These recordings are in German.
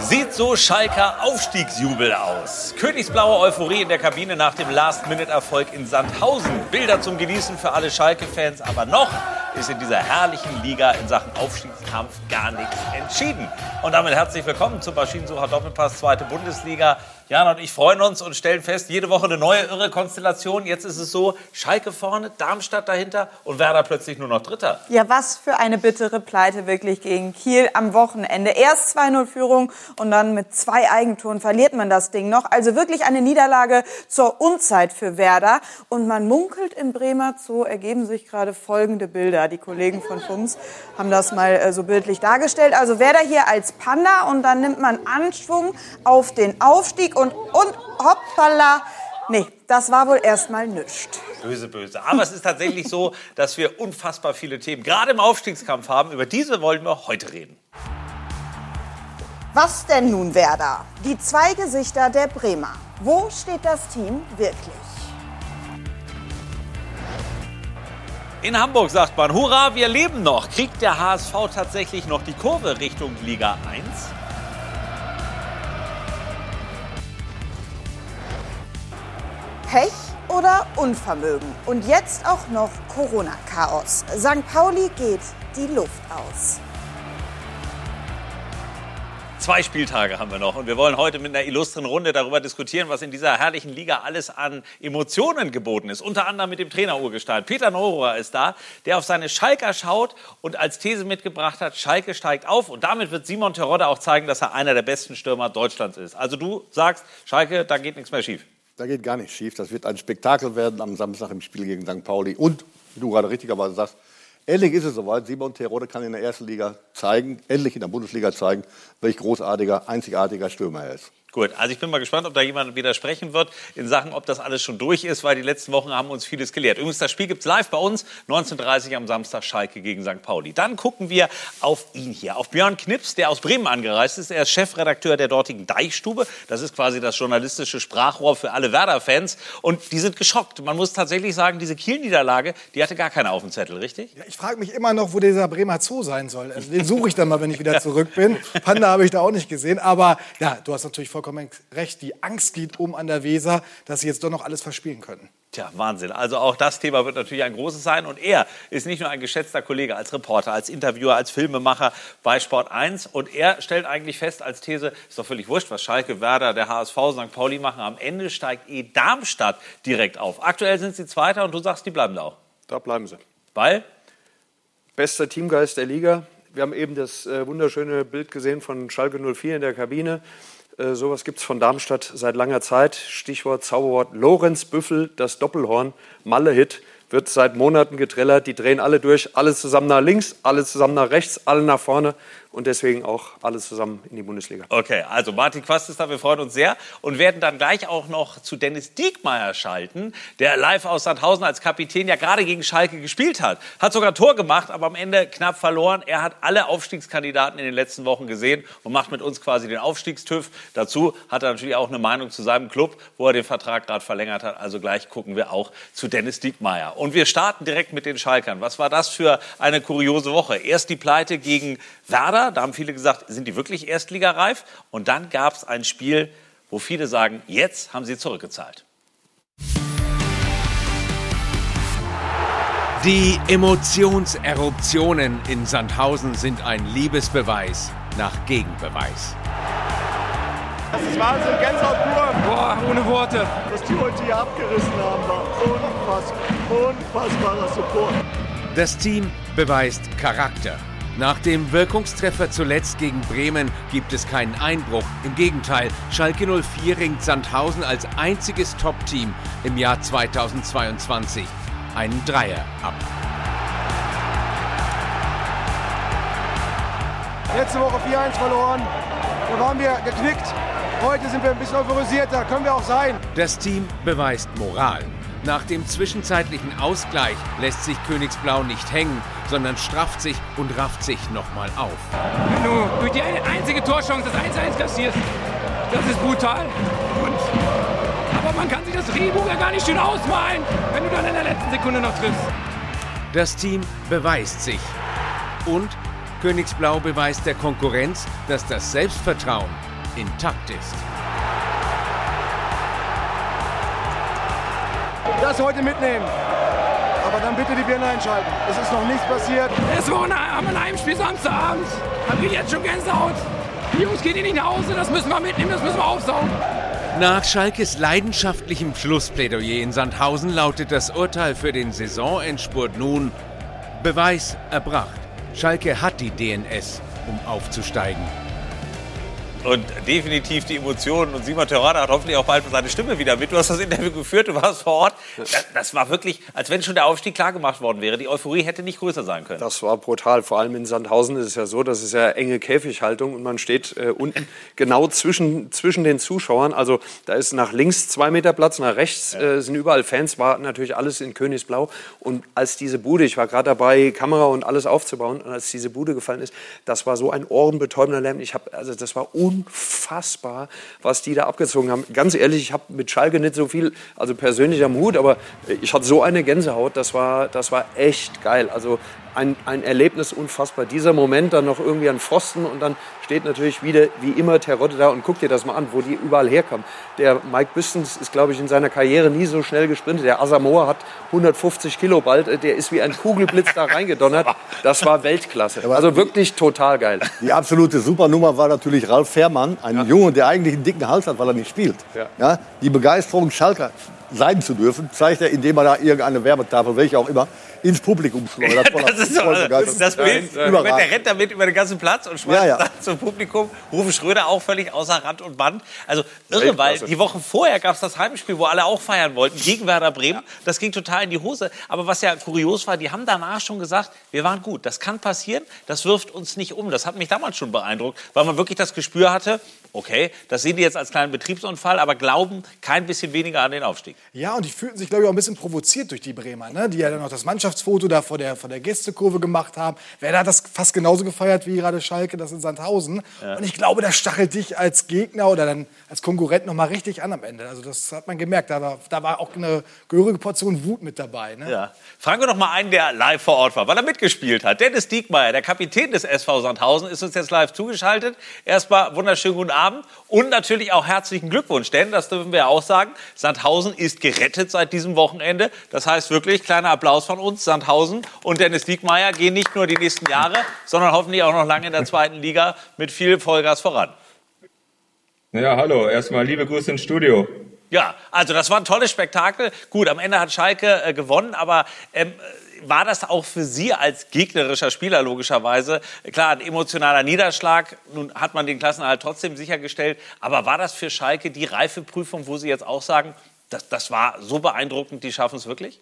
Sieht so Schalker Aufstiegsjubel aus. Königsblaue Euphorie in der Kabine nach dem Last-Minute-Erfolg in Sandhausen. Bilder zum Genießen für alle Schalke-Fans. Aber noch ist in dieser herrlichen Liga in Sachen Aufstiegskampf gar nichts entschieden. Und damit herzlich willkommen zum Maschinensucher Doppelpass, zweite Bundesliga. Jana und ich freuen uns und stellen fest, jede Woche eine neue irre Konstellation. Jetzt ist es so, Schalke vorne, Darmstadt dahinter und Werder plötzlich nur noch Dritter. Ja, was für eine bittere Pleite wirklich gegen Kiel am Wochenende. Erst 2-0 Führung und dann mit zwei Eigentoren verliert man das Ding noch. Also wirklich eine Niederlage zur Unzeit für Werder. Und man munkelt im Bremer Zoo, ergeben sich gerade folgende Bilder. Die Kollegen von FUMS haben das mal äh, so bildlich dargestellt. Also Werder hier als Panda und dann nimmt man Anschwung auf den Aufstieg und, und hoppala. Nee, das war wohl erstmal nichts. Böse, böse. Aber es ist tatsächlich so, dass wir unfassbar viele Themen gerade im Aufstiegskampf haben. Über diese wollen wir heute reden. Was denn nun Werder? Die zwei Gesichter der Bremer. Wo steht das Team wirklich? In Hamburg sagt man, hurra, wir leben noch. Kriegt der HSV tatsächlich noch die Kurve Richtung Liga 1? Pech oder Unvermögen? Und jetzt auch noch Corona-Chaos. St. Pauli geht die Luft aus. Zwei Spieltage haben wir noch und wir wollen heute mit einer illustren Runde darüber diskutieren, was in dieser herrlichen Liga alles an Emotionen geboten ist. Unter anderem mit dem Trainer-Urgestein. Peter Neururer ist da, der auf seine Schalker schaut und als These mitgebracht hat, Schalke steigt auf. Und damit wird Simon Terodde auch zeigen, dass er einer der besten Stürmer Deutschlands ist. Also du sagst, Schalke, da geht nichts mehr schief. Da geht gar nichts schief. Das wird ein Spektakel werden am Samstag im Spiel gegen St. Pauli. Und, wie du gerade richtigerweise sagst, endlich ist es soweit. Simon Terodde kann in der ersten Liga zeigen, endlich in der Bundesliga zeigen, welch großartiger, einzigartiger Stürmer er ist. Gut, also ich bin mal gespannt, ob da jemand widersprechen wird in Sachen, ob das alles schon durch ist, weil die letzten Wochen haben uns vieles gelehrt. Übrigens, das Spiel gibt's live bei uns, 19.30 am Samstag Schalke gegen St. Pauli. Dann gucken wir auf ihn hier, auf Björn Knips, der aus Bremen angereist ist. Er ist Chefredakteur der dortigen Deichstube. Das ist quasi das journalistische Sprachrohr für alle Werder-Fans. Und die sind geschockt. Man muss tatsächlich sagen, diese Kiel-Niederlage, die hatte gar keiner auf dem Zettel, richtig? Ja, ich frage mich immer noch, wo dieser Bremer Zoo sein soll. Also den suche ich dann mal, wenn ich wieder zurück bin. Panda habe ich da auch nicht gesehen. Aber ja, du hast natürlich vollkommen recht. Die Angst geht um an der Weser, dass sie jetzt doch noch alles verspielen können. Tja, Wahnsinn. Also auch das Thema wird natürlich ein großes sein. Und er ist nicht nur ein geschätzter Kollege als Reporter, als Interviewer, als Filmemacher bei Sport 1. Und er stellt eigentlich fest als These, ist doch völlig wurscht, was Schalke, Werder, der HSV, St. Pauli machen. Am Ende steigt eh Darmstadt direkt auf. Aktuell sind sie Zweiter und du sagst, die bleiben da auch. Da bleiben sie. Weil? Bester Teamgeist der Liga. Wir haben eben das äh, wunderschöne Bild gesehen von Schalke 04 in der Kabine. Äh, sowas gibt es von Darmstadt seit langer Zeit. Stichwort, Zauberwort Lorenz Büffel, das Doppelhorn, Malle-Hit, wird seit Monaten getrellert. Die drehen alle durch, alle zusammen nach links, alle zusammen nach rechts, alle nach vorne und deswegen auch alle zusammen in die Bundesliga. Okay, also Martin Quast ist da, wir freuen uns sehr und werden dann gleich auch noch zu Dennis Diekmeyer schalten, der live aus Sandhausen als Kapitän ja gerade gegen Schalke gespielt hat. Hat sogar Tor gemacht, aber am Ende knapp verloren. Er hat alle Aufstiegskandidaten in den letzten Wochen gesehen und macht mit uns quasi den Aufstiegstüv. Dazu hat er natürlich auch eine Meinung zu seinem Club, wo er den Vertrag gerade verlängert hat. Also gleich gucken wir auch zu Dennis Diekmeyer. Und wir starten direkt mit den Schalkern. Was war das für eine kuriose Woche? Erst die Pleite gegen Werder da haben viele gesagt, sind die wirklich erstligareif? Und dann gab es ein Spiel, wo viele sagen, jetzt haben sie zurückgezahlt. Die Emotionseruptionen in Sandhausen sind ein Liebesbeweis nach Gegenbeweis. Das ist Wahnsinn, Gänsehaut pur. Boah, ohne Worte. Was die heute hier abgerissen haben, war unfassbar, unfassbarer Support. Das Team beweist Charakter. Nach dem Wirkungstreffer zuletzt gegen Bremen gibt es keinen Einbruch. Im Gegenteil, Schalke 04 ringt Sandhausen als einziges Top-Team im Jahr 2022 einen Dreier ab. Letzte Woche 4-1 verloren. Da waren wir geknickt. Heute sind wir ein bisschen euphorisierter. Können wir auch sein. Das Team beweist Moral. Nach dem zwischenzeitlichen Ausgleich lässt sich Königsblau nicht hängen, sondern strafft sich und rafft sich nochmal auf. Wenn du durch die einzige Torchance das 1-1 kassierst, das ist brutal. Und, aber man kann sich das Drehbuch ja gar nicht schön ausmalen, wenn du dann in der letzten Sekunde noch triffst. Das Team beweist sich und Königsblau beweist der Konkurrenz, dass das Selbstvertrauen intakt ist. Das heute mitnehmen. Aber dann bitte die Birne einschalten. Es ist noch nichts passiert. Es war ein Heimspiel Samstagabend. Hab ich jetzt schon Gänsehaut. Die Jungs gehen hier nicht nach Hause, das müssen wir mitnehmen, das müssen wir aufsaugen. Nach Schalkes leidenschaftlichem Schlussplädoyer in Sandhausen lautet das Urteil für den Saisonendspurt nun Beweis erbracht. Schalke hat die DNS, um aufzusteigen. Und definitiv die Emotionen. Und Simon Terrada hat hoffentlich auch bald seine Stimme wieder mit. Du hast das Interview geführt, du warst vor Ort. Das, das war wirklich, als wenn schon der Aufstieg klar gemacht worden wäre. Die Euphorie hätte nicht größer sein können. Das war brutal. Vor allem in Sandhausen ist es ja so, das ist ja enge Käfighaltung und man steht äh, unten genau zwischen, zwischen den Zuschauern. Also da ist nach links zwei Meter Platz, nach rechts äh, sind überall Fans, war natürlich alles in Königsblau. Und als diese Bude, ich war gerade dabei, Kamera und alles aufzubauen, und als diese Bude gefallen ist, das war so ein ohrenbetäubender Lärm. Ich habe, also das war unfassbar, was die da abgezogen haben. Ganz ehrlich, ich habe mit Schalke nicht so viel, also persönlich am Hut, aber ich hatte so eine Gänsehaut, das war, das war echt geil. Also ein, ein Erlebnis unfassbar. Dieser Moment dann noch irgendwie an Pfosten und dann steht natürlich wieder wie immer Terodde da und guck dir das mal an, wo die überall herkommen. Der Mike Büstens ist, glaube ich, in seiner Karriere nie so schnell gesprintet. Der Asamoah hat 150 Kilo bald, der ist wie ein Kugelblitz da reingedonnert. Das war Weltklasse. Also wirklich total geil. Die absolute Supernummer war natürlich Ralf Fährmann, ein Junge, der eigentlich einen dicken Hals hat, weil er nicht spielt. Ja. Ja, die Begeisterung, Schalker sein zu dürfen, zeigt er, indem er da irgendeine Werbetafel, welche auch immer, ins Publikum schleudert. Voller- Das ist voll das, begeistert. das Bild. Überragend. Der rennt damit über den ganzen Platz und schmeißt Ja, ja. dann zum Publikum. Rufen Schröder auch völlig außer Rand und Band. Also irre, weil die Woche vorher gab es das Heimspiel, wo alle auch feiern wollten, gegen Werder Bremen. Das ging total in die Hose. Aber was ja kurios war, die haben danach schon gesagt, wir waren gut. Das kann passieren, das wirft uns nicht um. Das hat mich damals schon beeindruckt, weil man wirklich das Gespür hatte, okay, das sehen die jetzt als kleinen Betriebsunfall, aber glauben kein bisschen weniger an den Aufstieg. Ja, und die fühlten sich, glaube ich, auch ein bisschen provoziert durch die Bremer, ne? die ja dann noch das Mannschaftsfoto da vor der, vor der Gästekurve gemacht haben. Werder hat das fast genauso gefeiert wie gerade Schalke, das in Sandhausen. Und ich glaube, das stachelt dich als Gegner oder dann als Konkurrent noch mal richtig an am Ende. Also das hat man gemerkt. Da war, da war auch eine gehörige Portion Wut mit dabei. Ne? Ja. Fragen wir doch mal einen, der live vor Ort war, weil er mitgespielt hat. Dennis Diekmeyer, der Kapitän des SV Sandhausen, ist uns jetzt live zugeschaltet. Erstmal wunderschönen guten Abend und natürlich auch herzlichen Glückwunsch, denn das dürfen wir auch sagen, Sandhausen ist gerettet seit diesem Wochenende. Das heißt wirklich, kleiner Applaus von uns, Sandhausen und Dennis Diekmeyer gehen nicht nur die nächsten Jahre, sondern hoffentlich auch noch lange in der zweiten Liga mit viel Vollgas voran. Ja, hallo. Erstmal liebe Grüße ins Studio. Ja, also das war ein tolles Spektakel. Gut, am Ende hat Schalke äh, gewonnen, aber ähm, war das auch für Sie als gegnerischer Spieler logischerweise, klar, ein emotionaler Niederschlag, nun hat man den Klassenerhalt trotzdem sichergestellt, aber war das für Schalke die Reifeprüfung, wo Sie jetzt auch sagen, das, das war so beeindruckend, die schaffen es wirklich?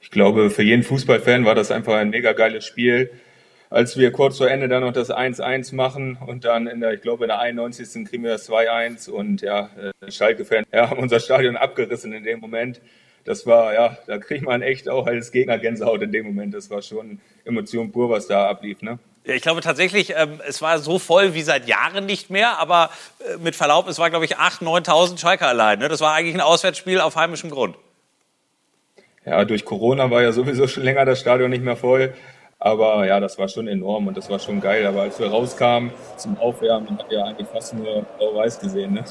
Ich glaube, für jeden Fußballfan war das einfach ein mega geiles Spiel. Als wir kurz vor Ende dann noch das 1-1 machen und dann in der, ich glaube, in der 91. kriegen wir das 2-1 und ja, äh, die Schalke-Fans ja, haben unser Stadion abgerissen in dem Moment. Das war, ja, da kriegt man echt auch als Gegner Gänsehaut in dem Moment. Das war schon Emotion pur, was da ablief, ne? Ja, ich glaube tatsächlich, ähm, es war so voll wie seit Jahren nicht mehr, aber äh, mit Verlaub, es war, glaube ich, 8.000, 9.000 Schalke allein. Ne? Das war eigentlich ein Auswärtsspiel auf heimischem Grund. Ja, durch Corona war ja sowieso schon länger das Stadion nicht mehr voll. Aber ja, das war schon enorm und das war schon geil. Aber als wir rauskamen zum Aufwärmen, hat ja eigentlich fast nur Blau-Weiß gesehen. Ne?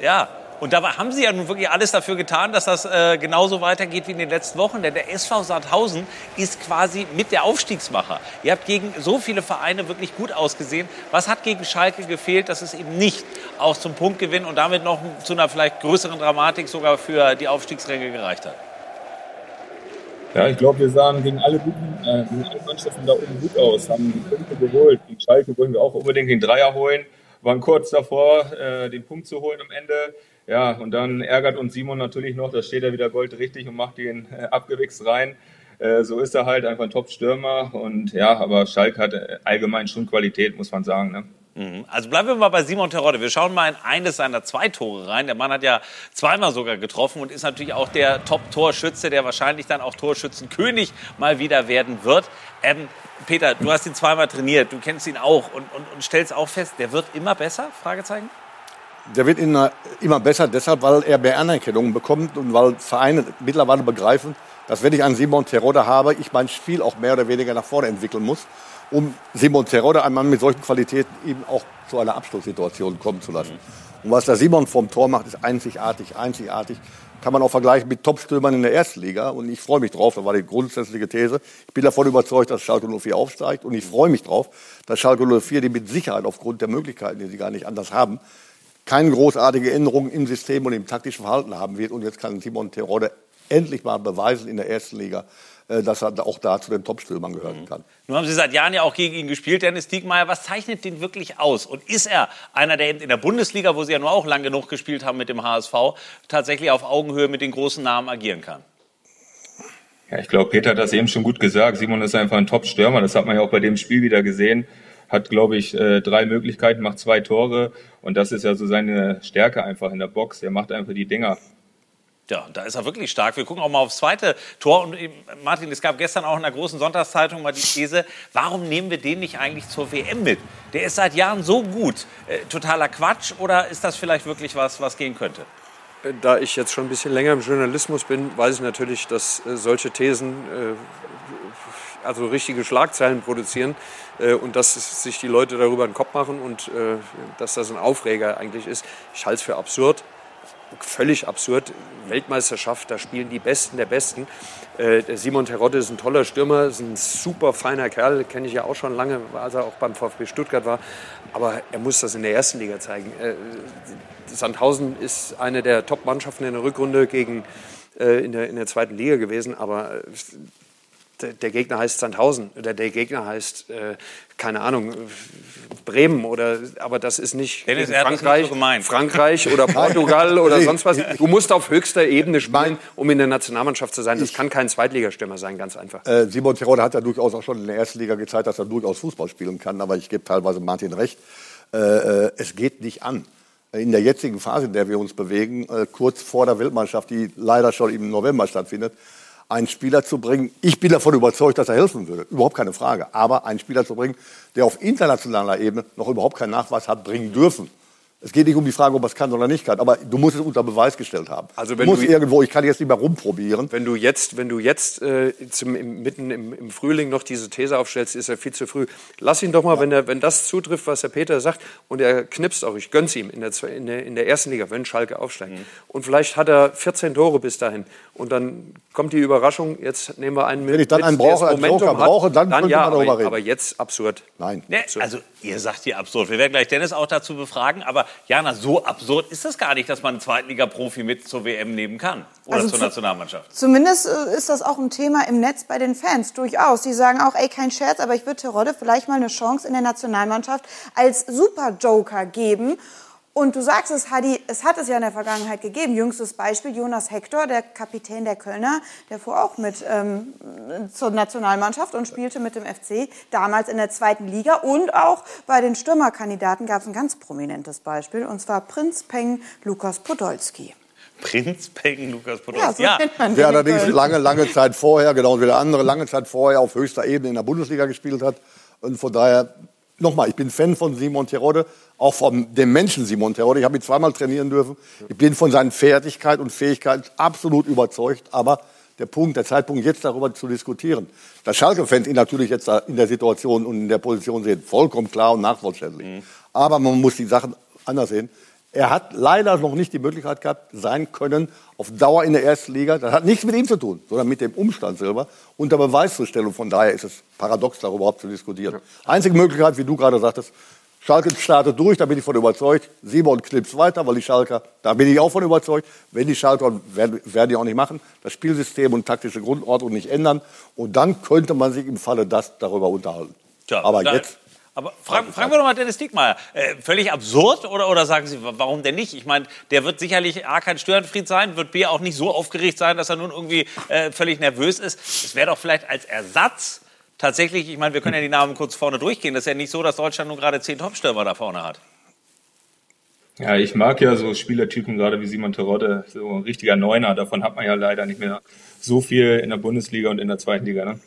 Ja, und dabei haben sie ja nun wirklich alles dafür getan, dass das äh, genauso weitergeht wie in den letzten Wochen. Denn der SV Sandhausen ist quasi mit der Aufstiegsmacher. Ihr habt gegen so viele Vereine wirklich gut ausgesehen. Was hat gegen Schalke gefehlt, dass es eben nicht auch zum Punktgewinn und damit noch zu einer vielleicht größeren Dramatik sogar für die Aufstiegsränge gereicht hat? Ja, ich glaube, wir sahen gegen alle guten, äh, gegen alle Mannschaften da oben gut aus, haben die Punkte geholt. Gegen Schalke wollten wir auch unbedingt den Dreier holen, waren kurz davor, äh, den Punkt zu holen am Ende. Ja, und dann ärgert uns Simon natürlich noch, da steht er wieder goldrichtig und macht den äh, abgewichst rein. Äh, so ist er halt, einfach ein Top-Stürmer. Und ja, aber Schalke hat äh, allgemein schon Qualität, muss man sagen. Ne? Mhm. Also bleiben wir mal bei Simon Terodde. Wir schauen mal in eines seiner zwei Tore rein. Der Mann hat ja zweimal sogar getroffen und ist natürlich auch der Top-Torschütze, der wahrscheinlich dann auch Torschützenkönig mal wieder werden wird. Ähm, Peter, du hast ihn zweimal trainiert, du kennst ihn auch und, und, und stellst auch fest, der wird immer besser? Fragezeichen? Der wird immer, immer besser, deshalb, weil er mehr Anerkennung bekommt und weil Vereine mittlerweile begreifen, dass wenn ich einen Simon Terodde habe, ich mein Spiel auch mehr oder weniger nach vorne entwickeln muss. um Simon Terodde, ein Mann mit solchen Qualitäten, eben auch zu einer Abschlusssituation kommen zu lassen. Und was der Simon vom Tor macht, ist einzigartig, einzigartig. Kann man auch vergleichen mit Topstürmern in der ersten Liga. Und ich freue mich drauf, das war die grundsätzliche These. Ich bin davon überzeugt, dass Schalke 04 aufsteigt. Und ich freue mich drauf, dass Schalke 04, die mit Sicherheit aufgrund der Möglichkeiten, die sie gar nicht anders haben, keine großartige Änderungen im System und im taktischen Verhalten haben wird. Und jetzt kann Simon Terodde endlich mal beweisen in der ersten Liga, äh, dass er auch da zu den Topstürmern gehören kann. Nun haben Sie seit Jahren ja auch gegen ihn gespielt, Dennis Diekmeyer. Was zeichnet den wirklich aus? Und ist er einer, der in der Bundesliga, wo Sie ja nur auch lang genug gespielt haben mit dem HSV, tatsächlich auf Augenhöhe mit den großen Namen agieren kann? Ja, ich glaube, Peter hat das eben schon gut gesagt. Simon ist einfach ein Top-Stürmer. Das hat man ja auch bei dem Spiel wieder gesehen. Hat, glaube ich, äh, drei Möglichkeiten, macht zwei Tore. Und das ist ja so seine Stärke einfach in der Box. Er macht einfach die Dinger. Ja, da ist er wirklich stark. Wir gucken auch mal aufs zweite Tor. Und ähm, Martin, es gab gestern auch in der großen Sonntagszeitung mal die These, warum nehmen wir den nicht eigentlich zur WM mit? Der ist seit Jahren so gut. Äh, totaler Quatsch oder ist das vielleicht wirklich was, was gehen könnte? Da ich jetzt schon ein bisschen länger im Journalismus bin, weiß ich natürlich, dass äh, solche Thesen äh, also richtige Schlagzeilen produzieren äh, und dass sich die Leute darüber den Kopf machen und äh, dass das ein Aufreger eigentlich ist. Ich halte es für absurd völlig absurd. Weltmeisterschaft, da spielen die Besten der Besten. Äh, der Simon Terodde ist ein toller Stürmer, ist ein super feiner Kerl, kenne ich ja auch schon lange, als er auch beim VfB Stuttgart war. Aber er muss das in der ersten Liga zeigen. Äh, Sandhausen ist eine der Top-Mannschaften in der Rückrunde gegen, äh, in, der, in der zweiten Liga gewesen, aber äh, der Gegner heißt Sandhausen oder der Gegner heißt, äh, keine Ahnung, Bremen oder, aber das ist nicht Dennis, Frankreich, so. Frankreich oder Portugal oder sonst was. Du musst auf höchster Ebene spielen, um in der Nationalmannschaft zu sein. Das kann kein Zweitligastürmer sein, ganz einfach. Äh, Simon Tirode hat ja durchaus auch schon in der ersten Liga gezeigt, dass er durchaus Fußball spielen kann, aber ich gebe teilweise Martin recht. Äh, äh, es geht nicht an. In der jetzigen Phase, in der wir uns bewegen, äh, kurz vor der Weltmeisterschaft, die leider schon im November stattfindet, einen Spieler zu bringen. Ich bin davon überzeugt, dass er helfen würde. Überhaupt keine Frage. Aber einen Spieler zu bringen, der auf internationaler Ebene noch überhaupt keinen Nachweis hat bringen dürfen. Es geht nicht um die Frage, ob er es kann oder nicht kann, aber du musst es unter Beweis gestellt haben. Also wenn du musst du- irgendwo, ich kann jetzt nicht mehr rumprobieren. Wenn du jetzt, wenn du jetzt äh, zum, im, mitten im, im Frühling noch diese These aufstellst, ist er viel zu früh. Lass ihn doch mal, wenn, er, wenn das zutrifft, was der Peter sagt, und er knipst auch, ich gönn's ihm in der, in der, in der ersten Liga, wenn Schalke aufsteigt. Mhm. Und vielleicht hat er 14 Tore bis dahin. Und dann kommt die Überraschung, jetzt nehmen wir einen mit. Wenn ich dann einen brauche, einen Joker brauche, dann könnte ja, man darüber aber, reden. aber jetzt absurd. Nein. Ne, also ihr sagt hier absurd. Wir werden gleich Dennis auch dazu befragen. Aber Jana, so absurd ist es gar nicht, dass man einen Zweitliga-Profi mit zur WM nehmen kann. Oder Also zur zu- Nationalmannschaft. Zumindest äh, ist das auch ein Thema im Netz bei den Fans, durchaus. Die sagen auch, ey, kein Scherz, aber ich würde Terodde vielleicht mal eine Chance in der Nationalmannschaft als Super-Joker geben. Und du sagst es, Hadi, es hat es ja in der Vergangenheit gegeben. Jüngstes Beispiel, Jonas Hector, der Kapitän der Kölner, der fuhr auch mit ähm, zur Nationalmannschaft und spielte mit dem FC, damals in der zweiten Liga. Und auch bei den Stürmerkandidaten gab es ein ganz prominentes Beispiel, und zwar Prinz Peng Lukas Podolski. Prinz Peng, Lukas Ja, Podolski. so Ja, kennt man Der allerdings Köln. lange, lange Zeit vorher, genau wie der andere, lange Zeit vorher auf höchster Ebene in der Bundesliga gespielt hat. Und von daher, nochmal, ich bin Fan von Simon Terodde, auch von dem Menschen Simon Terodde. Ich habe ihn zweimal trainieren dürfen. Ich bin von seinen Fertigkeit und Fähigkeiten absolut überzeugt. Aber der Punkt, der Zeitpunkt, jetzt darüber zu diskutieren, dass Schalke-Fans ihn natürlich jetzt in der Situation und in der Position sehen, vollkommen klar und nachvollziehbar. Aber man muss die Sachen anders sehen. Er hat leider noch nicht die Möglichkeit gehabt, sein Können auf Dauer in der ersten Liga. Das hat nichts mit ihm zu tun, sondern mit dem Umstand selber unter Beweis zu stellen. Und von daher ist es paradox, darüber überhaupt zu diskutieren. Einzige Möglichkeit, wie du gerade sagtest, Schalke startet durch, da bin ich von überzeugt. Simon knipst weiter, weil die Schalker, da bin ich auch von überzeugt. Wenn die Schalker, werden, werden die auch nicht machen, das Spielsystem und taktische Grundordnung nicht ändern. Und dann könnte man sich im Falle das darüber unterhalten. Tja, Aber da- jetzt Aber fragen, fragen wir doch mal Dennis Diekmeyer. Äh, völlig absurd oder, oder sagen Sie, wa- warum denn nicht? Ich meine, der wird sicherlich A, kein Störenfried sein, wird B, auch nicht so aufgeregt sein, dass er nun irgendwie äh, völlig nervös ist. Es wäre doch vielleicht als Ersatz tatsächlich, ich meine, wir können ja die Namen kurz vorne durchgehen. Das ist ja nicht so, dass Deutschland nun gerade zehn Topstürmer da vorne hat. Ja, ich mag ja so Spielertypen, gerade wie Simon Terodde, so ein richtiger Neuner. Davon hat man ja leider nicht mehr so viel in der Bundesliga und in der zweiten Liga. Ne?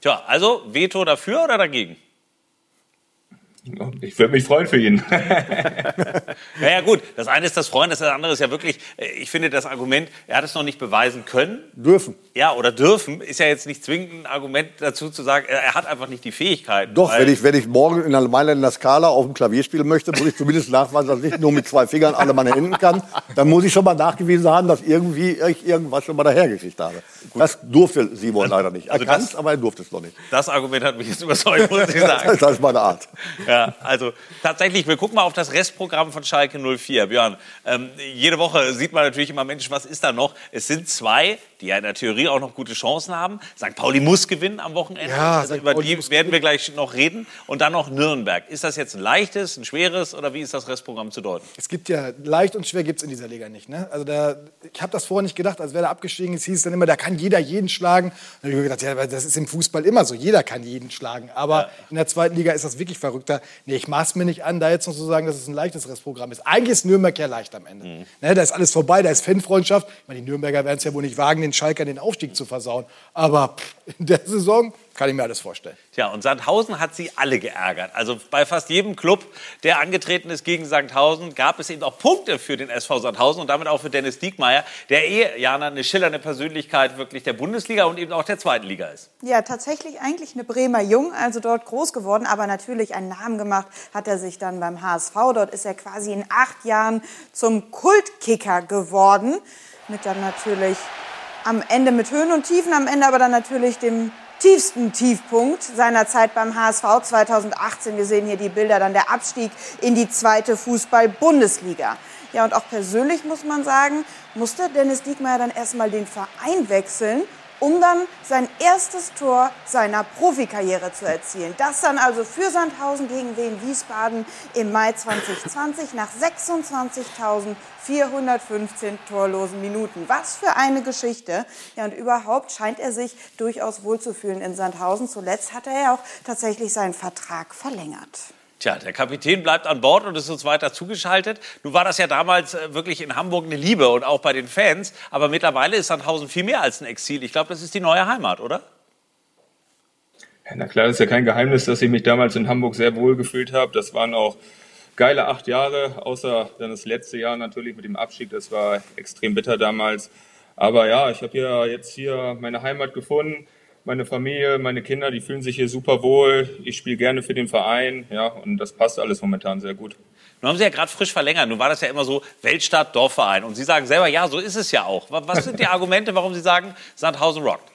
Tja, also Veto dafür oder dagegen? Ich würde mich freuen für ihn. naja gut, das eine ist das Freuen, das andere ist ja wirklich, äh, ich finde das Argument, er hat es noch nicht beweisen können. Dürfen. Ja, oder dürfen, ist ja jetzt nicht zwingend ein Argument dazu zu sagen, er hat einfach nicht die Fähigkeit. Doch, wenn ich, wenn ich morgen in einer Mailänder Skala auf dem Klavier spielen möchte, muss ich zumindest nachweisen, dass ich nur mit zwei Fingern alle meine Händen kann. Dann muss ich schon mal nachgewiesen haben, dass irgendwie ich irgendwas schon mal dahergekriegt habe. Gut. Das durfte Simon also, leider nicht. Er also kann es, aber er durfte es noch nicht. Das Argument hat mich jetzt überzeugt, muss ich sagen. das ist meine Art. Ja, also tatsächlich, wir gucken mal auf das Restprogramm von Schalke 04. Björn, ähm, jede Woche sieht man natürlich immer, Mensch, was ist da noch? Es sind zwei, die ja in der Theorie auch noch gute Chancen haben. St. Pauli muss gewinnen am Wochenende. Ja, also über die werden wir gleich noch reden. Und dann noch Nürnberg. Ist das jetzt ein leichtes, ein schweres oder wie ist das Restprogramm zu deuten? Es gibt ja, leicht und schwer gibt es in dieser Liga nicht. Ne? Also da, ich habe das vorher nicht gedacht, als wer da abgestiegen ist, hieß es dann immer, da kann jeder jeden schlagen. Und dann habe ich gedacht, ja, das ist im Fußball immer so, jeder kann jeden schlagen. Aber ja. in der zweiten Liga ist das wirklich verrückter. Nee, ich maß mir nicht an, da jetzt noch zu sagen, dass es ein leichtes Restprogramm ist. Eigentlich ist Nürnberg ja leicht am Ende. Mhm. Ne, da ist alles vorbei, da ist Fanfreundschaft. Ich meine, die Nürnberger werden es ja wohl nicht wagen, den Schalker den Aufstieg zu versauen. Aber in der Saison kann ich mir alles vorstellen. Tja, und Sandhausen hat sie alle geärgert. Also bei fast jedem Club, der angetreten ist gegen Sandhausen, gab es eben auch Punkte für den SV Sandhausen und damit auch für Dennis Diekmeyer, der eh, Jana, eine schillernde Persönlichkeit wirklich der Bundesliga und eben auch der zweiten Liga ist. Ja, tatsächlich eigentlich eine Bremer Jung, also dort groß geworden, aber natürlich einen Namen gemacht hat er sich dann beim HSV. Dort ist er quasi in acht Jahren zum Kultkicker geworden. Mit dann natürlich am Ende mit Höhen und Tiefen, am Ende aber dann natürlich dem tiefsten Tiefpunkt seiner Zeit beim HSV 2018. Wir sehen hier die Bilder, dann der Abstieg in die zweite Fußball-Bundesliga. Ja, und auch persönlich muss man sagen, musste Dennis Diekmeyer dann erstmal den Verein wechseln um dann sein erstes Tor seiner Profikarriere zu erzielen. Das dann also für Sandhausen gegen Wien Wiesbaden im Mai 2020 nach 26.415 torlosen Minuten. Was für eine Geschichte. Ja, und überhaupt scheint er sich durchaus wohlzufühlen in Sandhausen. Zuletzt hat er ja auch tatsächlich seinen Vertrag verlängert. Tja, der Kapitän bleibt an Bord und ist uns weiter zugeschaltet. Nun war das ja damals äh, wirklich in Hamburg eine Liebe und auch bei den Fans. Aber mittlerweile ist Sandhausen viel mehr als ein Exil. Ich glaube, das ist die neue Heimat, oder? Na klar, ist ja kein Geheimnis, dass ich mich damals in Hamburg sehr wohl gefühlt habe. Das waren auch geile acht Jahre, außer dann das letzte Jahr natürlich mit dem Abschied. Das war extrem bitter damals. Aber ja, ich habe ja jetzt hier meine Heimat gefunden meine Familie, meine Kinder, die fühlen sich hier super wohl. Ich spiele gerne für den Verein, ja, und das passt alles momentan sehr gut. Nun haben Sie ja gerade frisch verlängert. Nun war das ja immer so Weltstadt, Dorfverein. Und Sie sagen selber, ja, so ist es ja auch. Was sind die Argumente, warum Sie sagen, Sandhausen rockt?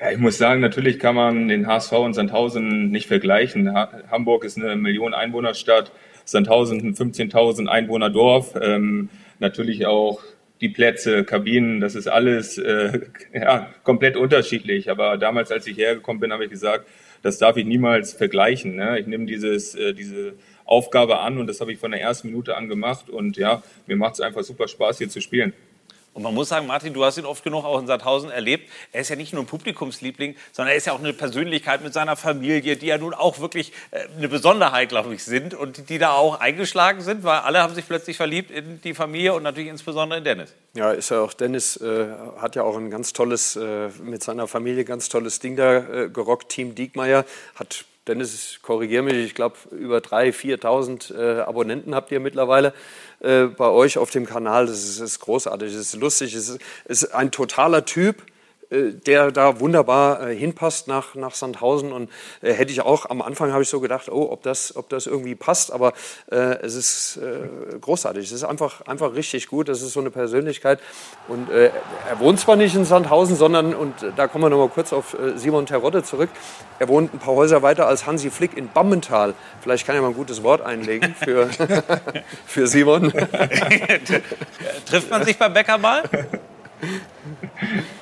Ja, ich muss sagen, natürlich kann man den HSV und Sandhausen nicht vergleichen. Hamburg ist eine Million Einwohnerstadt, Sandhausen ein 15.000 Einwohner Dorf. Ähm, natürlich auch die Plätze, Kabinen, das ist alles äh, ja, komplett unterschiedlich. Aber damals, als ich hergekommen bin, habe ich gesagt, das darf ich niemals vergleichen. Ne? Ich nehme dieses, äh, diese Aufgabe an und das habe ich von der ersten Minute an gemacht. Und ja, mir macht es einfach super Spaß, hier zu spielen. Und man muss sagen, Martin, du hast ihn oft genug auch in Sandhausen erlebt. Er ist ja nicht nur ein Publikumsliebling, sondern er ist ja auch eine Persönlichkeit mit seiner Familie, die ja nun auch wirklich äh, eine Besonderheit, glaube ich, sind und die da auch eingeschlagen sind, weil alle haben sich plötzlich verliebt in die Familie und natürlich insbesondere in Dennis. Ja, ist ja auch Dennis äh, hat ja auch ein ganz tolles äh, mit seiner Familie ganz tolles Ding da äh, gerockt. Team Diekmeyer hat Dennis, korrigiere mich, ich glaube, über 3.000, 4.000 äh, Abonnenten habt ihr mittlerweile äh, bei euch auf dem Kanal. Das ist, ist großartig, das ist lustig, es ist, ist ein totaler Typ. Äh, der da wunderbar äh, hinpasst nach, nach Sandhausen. Und äh, hätte ich auch, am Anfang habe ich so gedacht, oh, ob das, ob das irgendwie passt, aber äh, es ist äh, großartig. Es ist einfach, einfach richtig gut. Das ist so eine Persönlichkeit. Und äh, er wohnt zwar nicht in Sandhausen, sondern, und da kommen wir noch mal kurz auf Simon Terodde zurück, er wohnt ein paar Häuser weiter als Hansi Flick in Bammental. Vielleicht kann er mal ein gutes Wort einlegen für, für Simon. Trifft man sich beim Bäcker mal?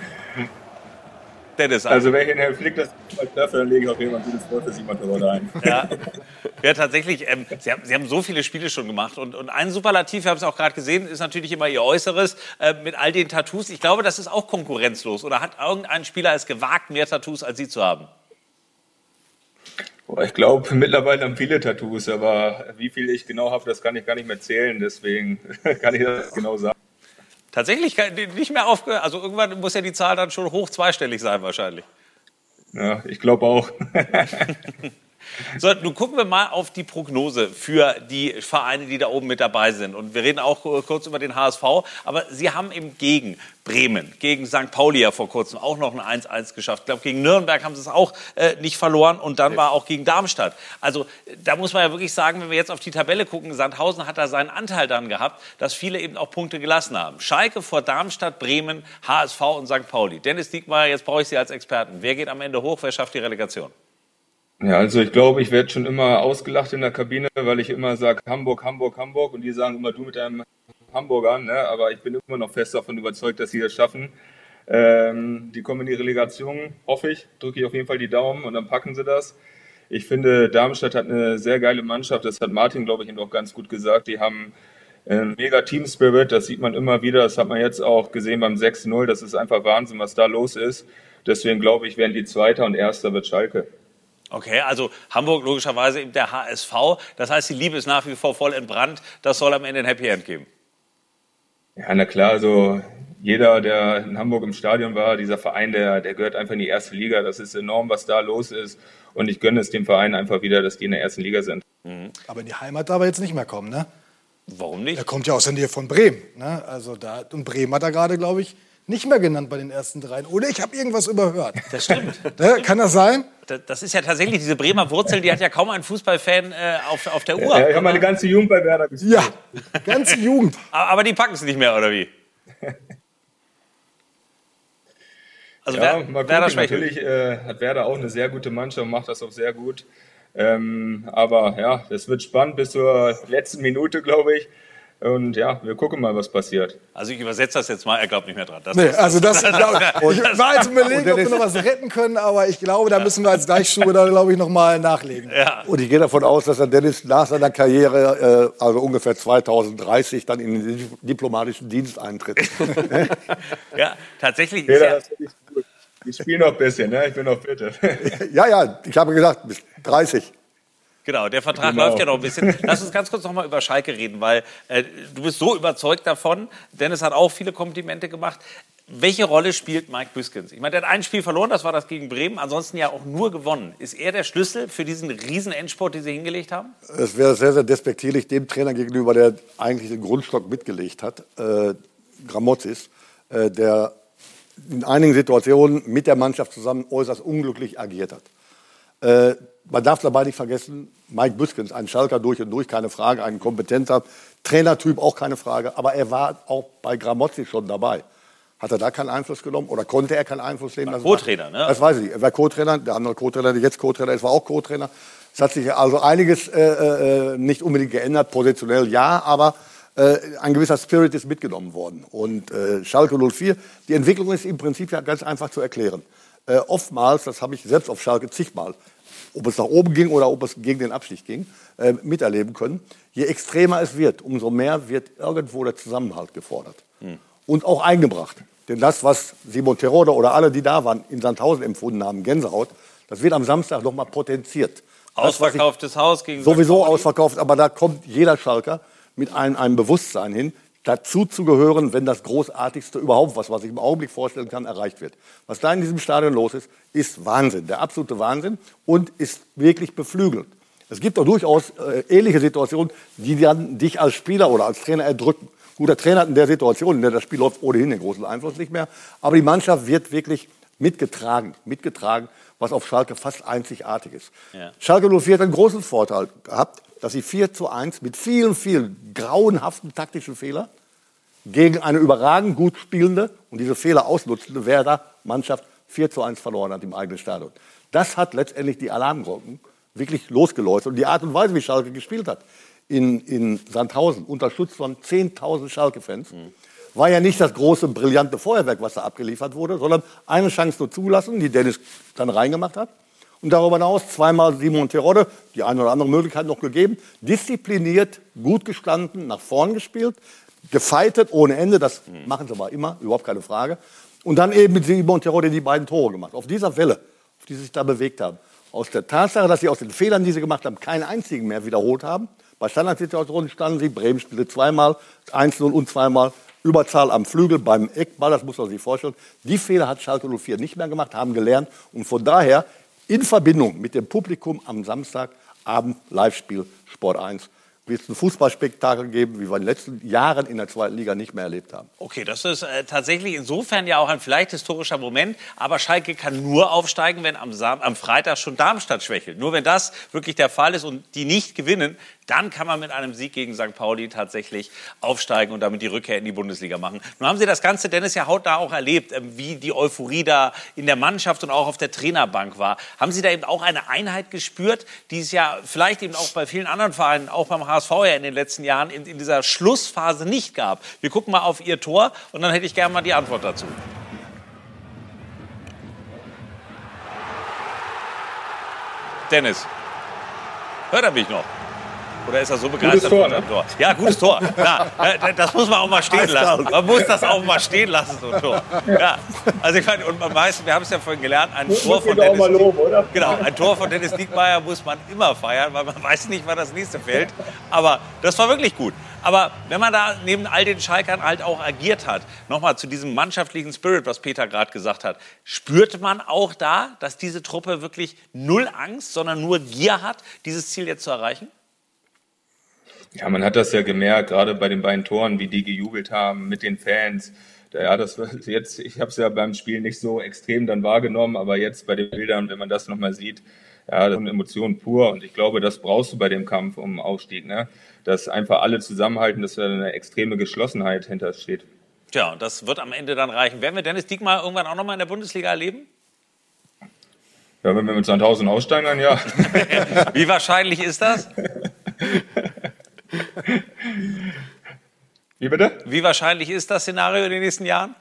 Dennis. Also, wenn ich den Herrn Flick das mal treffe, dann lege ich auf jeden Fall ein gutes Wort für Simon Terodde ein. Ja, ja tatsächlich. Ähm, Sie, haben, Sie, haben, so viele Spiele schon gemacht. Und, und ein Superlativ, wir haben es auch gerade gesehen, ist natürlich immer Ihr Äußeres äh, mit all den Tattoos. Ich glaube, das ist auch konkurrenzlos. Oder hat irgendein Spieler es gewagt, mehr Tattoos als Sie zu haben? Ich glaube, mittlerweile haben viele Tattoos, aber wie viel ich genau habe, das kann ich gar nicht mehr zählen. Deswegen kann ich das genau sagen. Tatsächlich nicht mehr aufgehört. Also irgendwann muss ja die Zahl dann schon hoch zweistellig sein wahrscheinlich. Ja, ich glaube auch. So, nun gucken wir mal auf die Prognose für die Vereine, die da oben mit dabei sind. Und wir reden auch kurz über den HSV. Aber Sie haben eben gegen Bremen, gegen St. Pauli ja vor kurzem auch noch ein 1-1 geschafft. Ich glaube, gegen Nürnberg haben sie es auch äh, nicht verloren. Und dann war auch gegen Darmstadt. Also da muss man ja wirklich sagen, wenn wir jetzt auf die Tabelle gucken, Sandhausen hat da seinen Anteil dann gehabt, dass viele eben auch Punkte gelassen haben. Schalke vor Darmstadt, Bremen, HSV und St. Pauli. Dennis Diekmeyer, jetzt brauche ich Sie als Experten. Wer geht am Ende hoch? Wer schafft die Relegation? Ja, also ich glaube, ich werde schon immer ausgelacht in der Kabine, weil ich immer sage Hamburg, Hamburg, Hamburg und die sagen immer du mit deinem Hamburger, ne? aber ich bin immer noch fest davon überzeugt, dass sie das schaffen. Ähm, die kommen in die Relegation, hoffe ich, drücke ich auf jeden Fall die Daumen und dann packen sie das. Ich finde, Darmstadt hat eine sehr geile Mannschaft, das hat Martin, glaube ich, eben auch ganz gut gesagt. Die haben einen mega Team Spirit, das sieht man immer wieder, das hat man jetzt auch gesehen beim 6-0, das ist einfach Wahnsinn, was da los ist. Deswegen glaube ich, werden die Zweiter und Erster wird Schalke. Okay, also Hamburg logischerweise eben der HSV. Das heißt, die Liebe ist nach wie vor voll entbrannt. Das soll am Ende ein Happy End geben. Ja, na klar, also jeder, der in Hamburg im Stadion war, dieser Verein, der, der gehört einfach in die erste Liga. Das ist enorm, was da los ist. Und ich gönne es dem Verein einfach wieder, dass die in der ersten Liga sind. Mhm. Aber in die Heimat darf er jetzt nicht mehr kommen, ne? Warum nicht? Er kommt ja aus der Nähe von Bremen. Ne? Also da, und Bremen hat er gerade, glaube ich, nicht mehr genannt bei den ersten dreien. Oder ich habe irgendwas überhört. Das stimmt. Ne? Kann das sein? Das ist ja tatsächlich diese Bremer Wurzel, die hat ja kaum ein Fußballfan äh, auf, auf der Uhr. Ja, ich habe meine ganze Jugend bei Werder gespielt. Ja, ganze Jugend. Aber die packen es nicht mehr, oder wie? Also ja, Wer, mal Werder gucken. Natürlich äh, hat Werder auch eine sehr gute Mannschaft und macht das auch sehr gut. Ähm, aber ja, das wird spannend bis zur letzten Minute, glaube ich. Und ja, wir gucken mal, was passiert. Also ich übersetze das jetzt mal, er glaubt nicht mehr dran. Das, nee, also das, glaub, ich war jetzt überlegen, ob wir noch was retten können, aber ich glaube, da müssen wir als Deichstube da, glaube ich, noch mal nachlegen. Ja. Und ich gehe davon aus, dass der Dennis nach seiner Karriere, äh, also ungefähr 2030, dann in den diplomatischen Dienst eintritt. ja, tatsächlich. Ist ja, ich spiele noch ein bisschen, ne? ich bin noch bitte. ja, ja, ich habe gesagt, bis 30. Genau, der Vertrag genau. läuft ja noch ein bisschen. Lass uns ganz kurz noch mal über Schalke reden, weil äh, du bist so überzeugt davon. Dennis hat auch viele Komplimente gemacht. Welche Rolle spielt Mike Büskens? Ich meine, der hat ein Spiel verloren, das war das gegen Bremen, ansonsten ja auch nur gewonnen. Ist er der Schlüssel für diesen riesen Endsport, den Sie hingelegt haben? Es wäre sehr, sehr despektierlich dem Trainer gegenüber, der eigentlich den Grundstock mitgelegt hat, äh, Gramozis, äh, der in einigen Situationen mit der Mannschaft zusammen äußerst unglücklich agiert hat. Äh, man darf dabei nicht vergessen, Mike Büskens, ein Schalker durch und durch, keine Frage, ein kompetenter Trainertyp, auch keine Frage. Aber er war auch bei Gramozzi schon dabei. Hat er da keinen Einfluss genommen oder konnte er keinen Einfluss nehmen? Co-Trainer, ne? Das weiß ich. Er war Co-Trainer, der andere Co-Trainer, der jetzt Co-Trainer ist, war auch Co-Trainer. Es hat sich also einiges äh, äh, nicht unbedingt geändert, positionell ja, aber äh, ein gewisser Spirit ist mitgenommen worden. Und äh, Schalke 04, die Entwicklung ist im Prinzip ja ganz einfach zu erklären. Äh, oftmals, das habe ich selbst auf Schalke zigmal ob es nach oben ging oder ob es gegen den Abstieg ging, äh, miterleben können. Je extremer es wird, umso mehr wird irgendwo der Zusammenhalt gefordert hm. und auch eingebracht. Denn das, was Simon Terodde oder alle, die da waren, in Sandhausen empfunden haben, Gänsehaut, das wird am Samstag nochmal potenziert. Ausverkauftes Haus gegen Sowieso ausverkauft, aber da kommt jeder Schalker mit einem, einem Bewusstsein hin, dazu zu gehören, wenn das Großartigste überhaupt was, was ich im Augenblick vorstellen kann, erreicht wird. Was da in diesem Stadion los ist, ist Wahnsinn, der absolute Wahnsinn und ist wirklich beflügelt. Es gibt auch durchaus äh, ähnliche Situationen, die dann dich als Spieler oder als Trainer erdrücken. Guter Trainer hat in der Situation, in der das Spiel läuft, ohnehin den großen Einfluss nicht mehr. Aber die Mannschaft wird wirklich mitgetragen, mitgetragen, was auf Schalke fast einzigartig ist. Ja. Schalke 04 hat einen großen Vorteil gehabt, dass sie 4 zu 1 mit vielen, vielen grauenhaften taktischen Fehlern gegen eine überragend gut spielende und diese Fehler ausnutzende Werder-Mannschaft 4 zu 1 verloren hat im eigenen Stadion. Das hat letztendlich die Alarmglocken wirklich losgeläutet. Und die Art und Weise, wie Schalke gespielt hat in, in Sandhausen, unter Schutz von 10.000 Schalke-Fans, mhm. war ja nicht das große, brillante Feuerwerk, was da abgeliefert wurde, sondern eine Chance nur zulassen, die Dennis dann reingemacht hat. Und darüber hinaus zweimal Simon Terodde, die eine oder andere Möglichkeit noch gegeben, diszipliniert, gut gestanden, nach vorn gespielt, gefeitet ohne Ende, das machen sie aber immer, überhaupt keine Frage. Und dann eben mit Simon Terodde die beiden Tore gemacht. Auf dieser Welle, auf die sie sich da bewegt haben. Aus der Tatsache, dass sie aus den Fehlern, die sie gemacht haben, keinen einzigen mehr wiederholt haben. Bei Standardsituationen standen sie, Bremen spielte zweimal, 1-0 und zweimal. Überzahl am Flügel beim Eckball, das muss man sich vorstellen. Die Fehler hat Schalke 04 nicht mehr gemacht, haben gelernt. Und von daher in Verbindung mit dem Publikum am Samstagabend Live-Spiel Sport 1 wird es ein Fußballspektakel geben, wie wir in den letzten Jahren in der zweiten Liga nicht mehr erlebt haben. Okay, das ist äh, tatsächlich insofern ja auch ein vielleicht historischer Moment. Aber Schalke kann nur aufsteigen, wenn am, Sam am Freitag schon Darmstadt schwächelt. Nur wenn das wirklich der Fall ist und die nicht gewinnen, dann kann man mit einem Sieg gegen St. Pauli tatsächlich aufsteigen und damit die Rückkehr in die Bundesliga machen. Nun haben Sie das Ganze, Dennis, ja hautnah auch erlebt, ähm, wie die Euphorie da in der Mannschaft und auch auf der Trainerbank war. Haben Sie da eben auch eine Einheit gespürt, die es ja vielleicht eben auch bei vielen anderen Vereinen, auch beim HSV ja in den letzten Jahren in, in dieser Schlussphase nicht gab? Wir gucken mal auf Ihr Tor und dann hätte ich gerne mal die Antwort dazu. Dennis, hört er mich noch? Oder ist er so begeistert Tor, von seinem Tor? Ja, gutes Tor. Ja, äh, das muss man auch mal stehen lassen. Man muss das auch mal stehen lassen, so ein Tor. Ja. Also ich meine, und man weiß, wir haben es ja vorhin gelernt, ein Muss Tor von Dennis loben, oder? Genau, ein Tor von Dennis Diekmeyer muss man immer feiern, weil man weiß nicht, wann das nächste fällt. Aber das war wirklich gut. Aber wenn man da neben all den Schalkern halt auch agiert hat, nochmal zu diesem mannschaftlichen Spirit, was Peter gerade gesagt hat, spürte man auch da, dass diese Truppe wirklich null Angst, sondern nur Gier hat, dieses Ziel jetzt zu erreichen? Ja, man hat das ja gemerkt, gerade bei den beiden Toren, wie die gejubelt haben mit den Fans. Ja, das jetzt, ich habe es ja beim Spiel nicht so extrem dann wahrgenommen, aber jetzt bei den Bildern, wenn man das nochmal sieht, ja, das sind Emotionen pur. Und ich glaube, das brauchst du bei dem Kampf um Aufstieg, ne? Dass einfach alle zusammenhalten, dass da eine extreme Geschlossenheit hintersteht. Tja, und das wird am Ende dann reichen. Werden wir Dennis Diekmeyer irgendwann auch nochmal in der Bundesliga erleben? Ja, wenn wir mit Sandhausen aussteigen, dann ja. Wie wahrscheinlich ist das? Wie bitte? Wie wahrscheinlich ist das Szenario in den nächsten Jahren?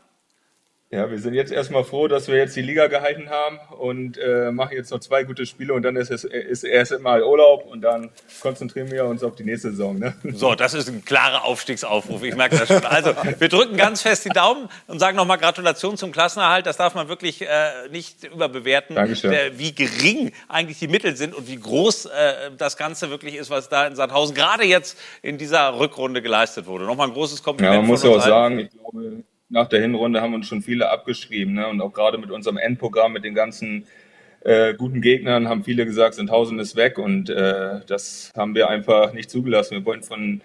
Ja, wir sind jetzt erstmal froh, dass wir jetzt die Liga gehalten haben und äh, machen jetzt noch zwei gute Spiele und dann ist es ist erst mal Urlaub und dann konzentrieren wir uns auf die nächste Saison. Ne? So, das ist ein klarer Aufstiegsaufruf. Ich merke das schon. Also, wir drücken ganz fest die Daumen und sagen nochmal Gratulation zum Klassenerhalt. Das darf man wirklich äh, nicht überbewerten, Dankeschön. äh, wie gering eigentlich die Mittel sind und wie groß äh, das Ganze wirklich ist, was da in Sandhausen gerade jetzt in dieser Rückrunde geleistet wurde. Nochmal ein großes Kompliment. Ja, man muss auch allen. sagen, ich glaube, nach der Hinrunde haben uns schon viele abgeschrieben. Ne? Und auch gerade mit unserem Endprogramm, mit den ganzen äh, guten Gegnern, haben viele gesagt, Sandhausen ist weg. Und äh, das haben wir einfach nicht zugelassen. Wir wollten von,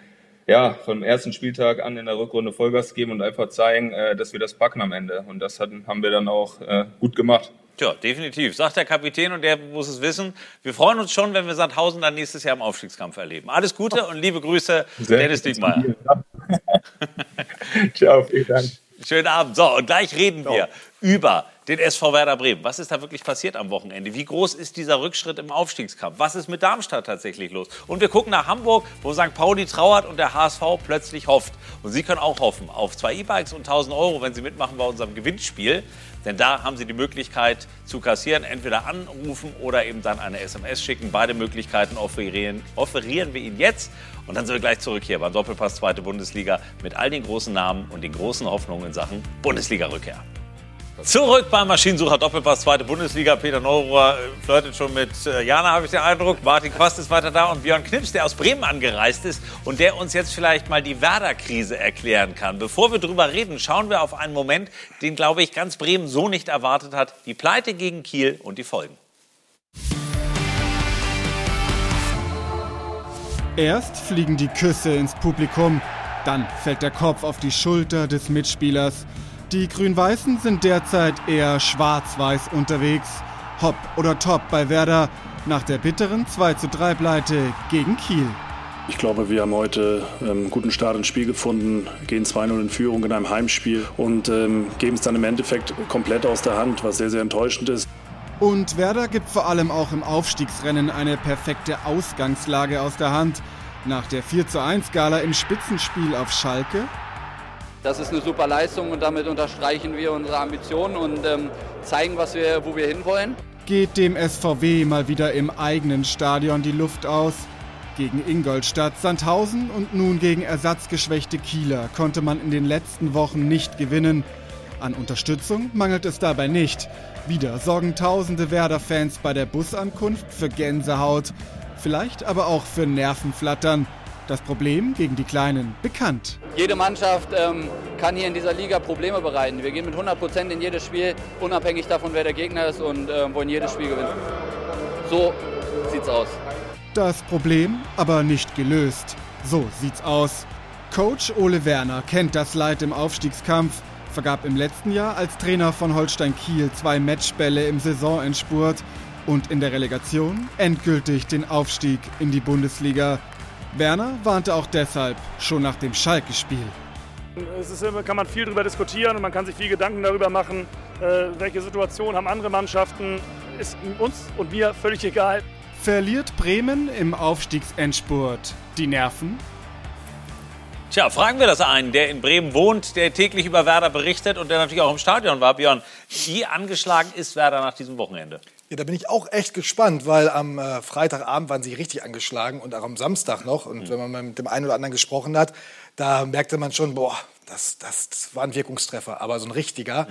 ja, vom ersten Spieltag an in der Rückrunde Vollgas geben und einfach zeigen, äh, dass wir das packen am Ende. Und das hatten, haben wir dann auch äh, gut gemacht. Tja, definitiv. Sagt der Kapitän und der muss es wissen. Wir freuen uns schon, wenn wir Sandhausen dann nächstes Jahr im Aufstiegskampf erleben. Alles Gute und liebe Grüße, Sehr Dennis. Diekmeyer. Ciao, vielen Dank. Schönen Abend. So, und gleich reden wir über den SV Werder Bremen. Was ist da wirklich passiert am Wochenende? Wie groß ist dieser Rückschritt im Aufstiegskampf? Was ist mit Darmstadt tatsächlich los? Und wir gucken nach Hamburg, wo St. Pauli trauert und der HSV plötzlich hofft. Und Sie können auch hoffen auf zwei E-Bikes und 1000 Euro, wenn Sie mitmachen bei unserem Gewinnspiel. Denn da haben Sie die Möglichkeit zu kassieren, entweder anrufen oder eben dann eine SMS schicken. Beide Möglichkeiten offerieren, offerieren wir Ihnen jetzt. Und dann sind wir gleich zurück hier beim Doppelpass Zweite Bundesliga mit all den großen Namen und den großen Hoffnungen in Sachen Bundesliga-Rückkehr. Zurück beim Maschinensucher Doppelpass, zweite Bundesliga. Peter Neururer äh, flirtet schon mit äh, Jana, habe ich den Eindruck. Martin Quast ist weiter da und Björn Knips, der aus Bremen angereist ist und der uns jetzt vielleicht mal die Werder-Krise erklären kann. Bevor wir drüber reden, schauen wir auf einen Moment, den, glaube ich, ganz Bremen so nicht erwartet hat. Die Pleite gegen Kiel und die Folgen. Erst fliegen die Küsse ins Publikum, dann fällt der Kopf auf die Schulter des Mitspielers. Die Grün-Weißen sind derzeit eher schwarz-weiß unterwegs. Hopp oder top bei Werder nach der bitteren 2-3 Pleite gegen Kiel. Ich glaube, wir haben heute ähm, einen guten Start ins Spiel gefunden, gehen 2-0 in Führung in einem Heimspiel und ähm, geben es dann im Endeffekt komplett aus der Hand, was sehr, sehr enttäuschend ist. Und Werder gibt vor allem auch im Aufstiegsrennen eine perfekte Ausgangslage aus der Hand. Nach der 41 Gala im Spitzenspiel auf Schalke Das ist eine super Leistung und damit unterstreichen wir unsere Ambitionen und ähm, zeigen, was wir, wo wir hinwollen. geht dem SVW mal wieder im eigenen Stadion die Luft aus. Gegen Ingolstadt, Sandhausen und nun gegen ersatzgeschwächte Kieler konnte man in den letzten Wochen nicht gewinnen. An Unterstützung mangelt es dabei nicht. Wieder sorgen tausende Werder-Fans bei der Busankunft für Gänsehaut, vielleicht aber auch für Nervenflattern. Das Problem gegen die Kleinen bekannt. Jede Mannschaft ähm, kann hier in dieser Liga Probleme bereiten. Wir gehen mit 100 Prozent in jedes Spiel, unabhängig davon, wer der Gegner ist und ähm, wollen jedes Spiel gewinnen. So sieht's aus. Das Problem aber nicht gelöst. So sieht's aus. Coach Ole Werner kennt das Leid im Aufstiegskampf, vergab im letzten Jahr als Trainer von Holstein Kiel zwei Matchbälle im Saisonendspurt und in der Relegation endgültig den Aufstieg in die Bundesliga. Werner warnte auch deshalb schon nach dem Schalke-Spiel. Es ist, immer- kann man viel darüber diskutieren und man kann sich viel Gedanken darüber machen, äh, welche Situation haben andere Mannschaften. Ist uns und mir völlig egal. Verliert Bremen im Aufstiegsendspurt die Nerven? Tja, fragen wir das einen, der in Bremen wohnt, der täglich über Werder berichtet und der natürlich auch im Stadion war. Björn, wie angeschlagen ist Werder nach diesem Wochenende? Ja, da bin ich auch echt gespannt, weil am äh, Freitagabend waren sie richtig angeschlagen und auch am Samstag noch. Und wenn man mit dem einen oder anderen gesprochen hat, da merkte man schon, boah, das, das, das war ein Wirkungstreffer, aber so ein richtiger.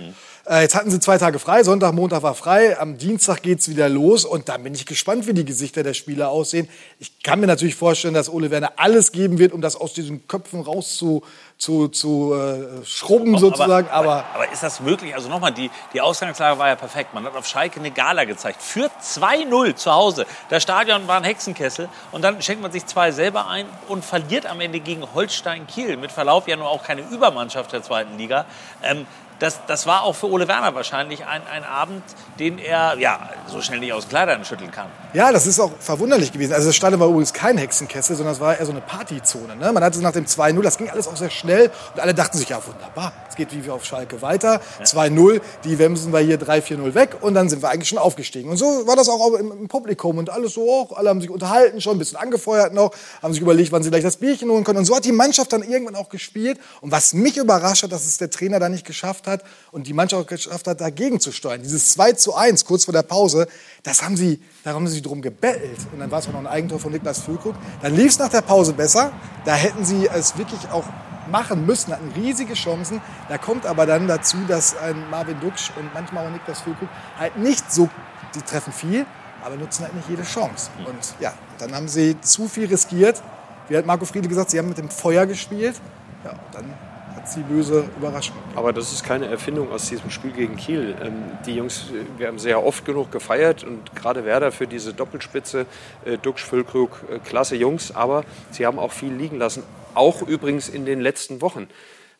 Äh, jetzt hatten sie zwei Tage frei, Sonntag, Montag war frei, am Dienstag geht's wieder los und da bin ich gespannt, wie die Gesichter der Spieler aussehen. Ich kann mir natürlich vorstellen, dass Ole Werner alles geben wird, um das aus diesen Köpfen raus zu, zu, äh, schrubben sozusagen, aber, aber ist das möglich? Also nochmal, die, die Ausgangslage war ja perfekt. Man hat auf Schalke eine Gala gezeigt. Führt 2-0 zu Hause. Das Stadion war ein Hexenkessel. Und dann schenkt man sich zwei selber ein und verliert am Ende gegen Holstein Kiel. Mit Verlaub ja nur auch keine Übermannschaft der zweiten Liga. Ähm, das, das war auch für Ole Werner wahrscheinlich ein, ein Abend, den er ja, so schnell nicht aus Kleidern schütteln kann. Ja, das ist auch verwunderlich gewesen. Also das Stadion war übrigens kein Hexenkessel, sondern es war eher so eine Partyzone. Ne? Man hatte nach dem 2-0, das ging alles auch sehr schnell und alle dachten sich, ja wunderbar, es geht wie auf Schalke weiter. 2-0, die wemsen wir hier 3-4-0 weg und dann sind wir eigentlich schon aufgestiegen. Und so war das auch im, im Publikum und alles so auch. Alle haben sich unterhalten schon, ein bisschen angefeuert noch, haben sich überlegt, wann sie gleich das Bierchen holen können. Und so hat die Mannschaft dann irgendwann auch gespielt. Und was mich überrascht hat, dass es der Trainer da nicht geschafft hat und die Mannschaft auch geschafft hat, dagegen zu steuern. Dieses 2 zu 1 kurz vor der Pause, das haben sie, da haben sie sich drum gebettelt. Und dann war es auch noch ein Eigentor von Niklas Füllkrug. Dann lief es nach der Pause besser. Da hätten sie es wirklich auch machen müssen, hatten riesige Chancen. Da kommt aber dann dazu, dass ein Marvin Duksch und manchmal auch Niklas Füllkrug halt nicht so, die treffen viel, aber nutzen halt nicht jede Chance. Und ja, dann haben sie zu viel riskiert. Wie hat Marco Friedl gesagt, sie haben mit dem Feuer gespielt. Ja, dann hat sie böse Überraschung. Aber das ist keine Erfindung aus diesem Spiel gegen Kiel. Ähm, die Jungs, wir haben sehr oft genug gefeiert und gerade Werder für diese Doppelspitze, äh, Duxch, Füllkrug, äh, klasse Jungs, aber sie haben auch viel liegen lassen. Auch übrigens in den letzten Wochen.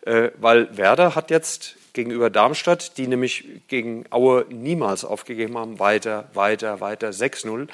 Äh, weil Werder hat jetzt gegenüber Darmstadt, die nämlich gegen Aue niemals aufgegeben haben, weiter, weiter, weiter, 6-0.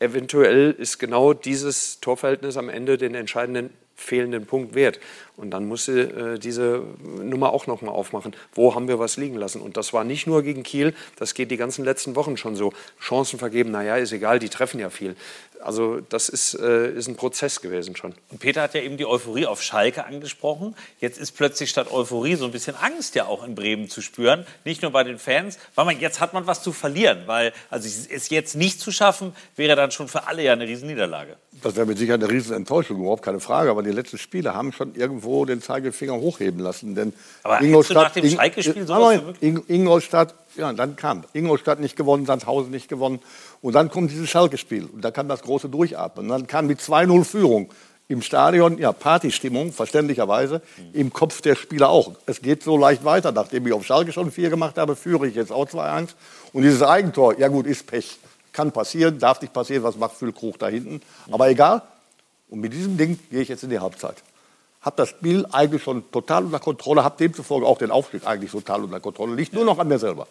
Eventuell ist genau dieses Torverhältnis am Ende den entscheidenden fehlenden Punkt wert. Und dann muss sie äh, diese Nummer auch nochmal aufmachen. Wo haben wir was liegen lassen? Und das war nicht nur gegen Kiel, das geht die ganzen letzten Wochen schon so. Chancen vergeben, naja, ist egal, die treffen ja viel. Also das ist, äh, ist ein Prozess gewesen schon. Und Peter hat ja eben die Euphorie auf Schalke angesprochen. Jetzt ist plötzlich statt Euphorie so ein bisschen Angst ja auch in Bremen zu spüren. Nicht nur bei den Fans, weil man jetzt hat man was zu verlieren. Weil also es jetzt nicht zu schaffen, wäre dann schon für alle ja eine Riesenniederlage. Das wäre mit Sicherheit eine Riesenenttäuschung, überhaupt keine Frage. Aber die letzten Spiele haben schon irgendwo den Zeigefinger hochheben lassen. Denn Aber du nach dem Schalke-Spiel sowas Nein, Ingolstadt, ja, dann kam Ingolstadt nicht gewonnen, Sandhausen nicht gewonnen. Und dann kommt dieses Schalke-Spiel. Und da kam das große Durchatmen. Und dann kam die 2-0 Führung. Im Stadion, ja, Partystimmung, verständlicherweise. Im Kopf der Spieler auch. Es geht so leicht weiter. Nachdem ich auf Schalke schon vier gemacht habe, führe ich jetzt auch 2-1. Und dieses Eigentor, ja gut, ist Pech. Kann passieren, darf nicht passieren, was macht Füllkrug da hinten. Aber egal. Und mit diesem Ding gehe ich jetzt in die Halbzeit. Hab das Spiel eigentlich schon total unter Kontrolle, hab demzufolge auch den Aufstieg eigentlich total unter Kontrolle. Liegt nur noch an mir selber.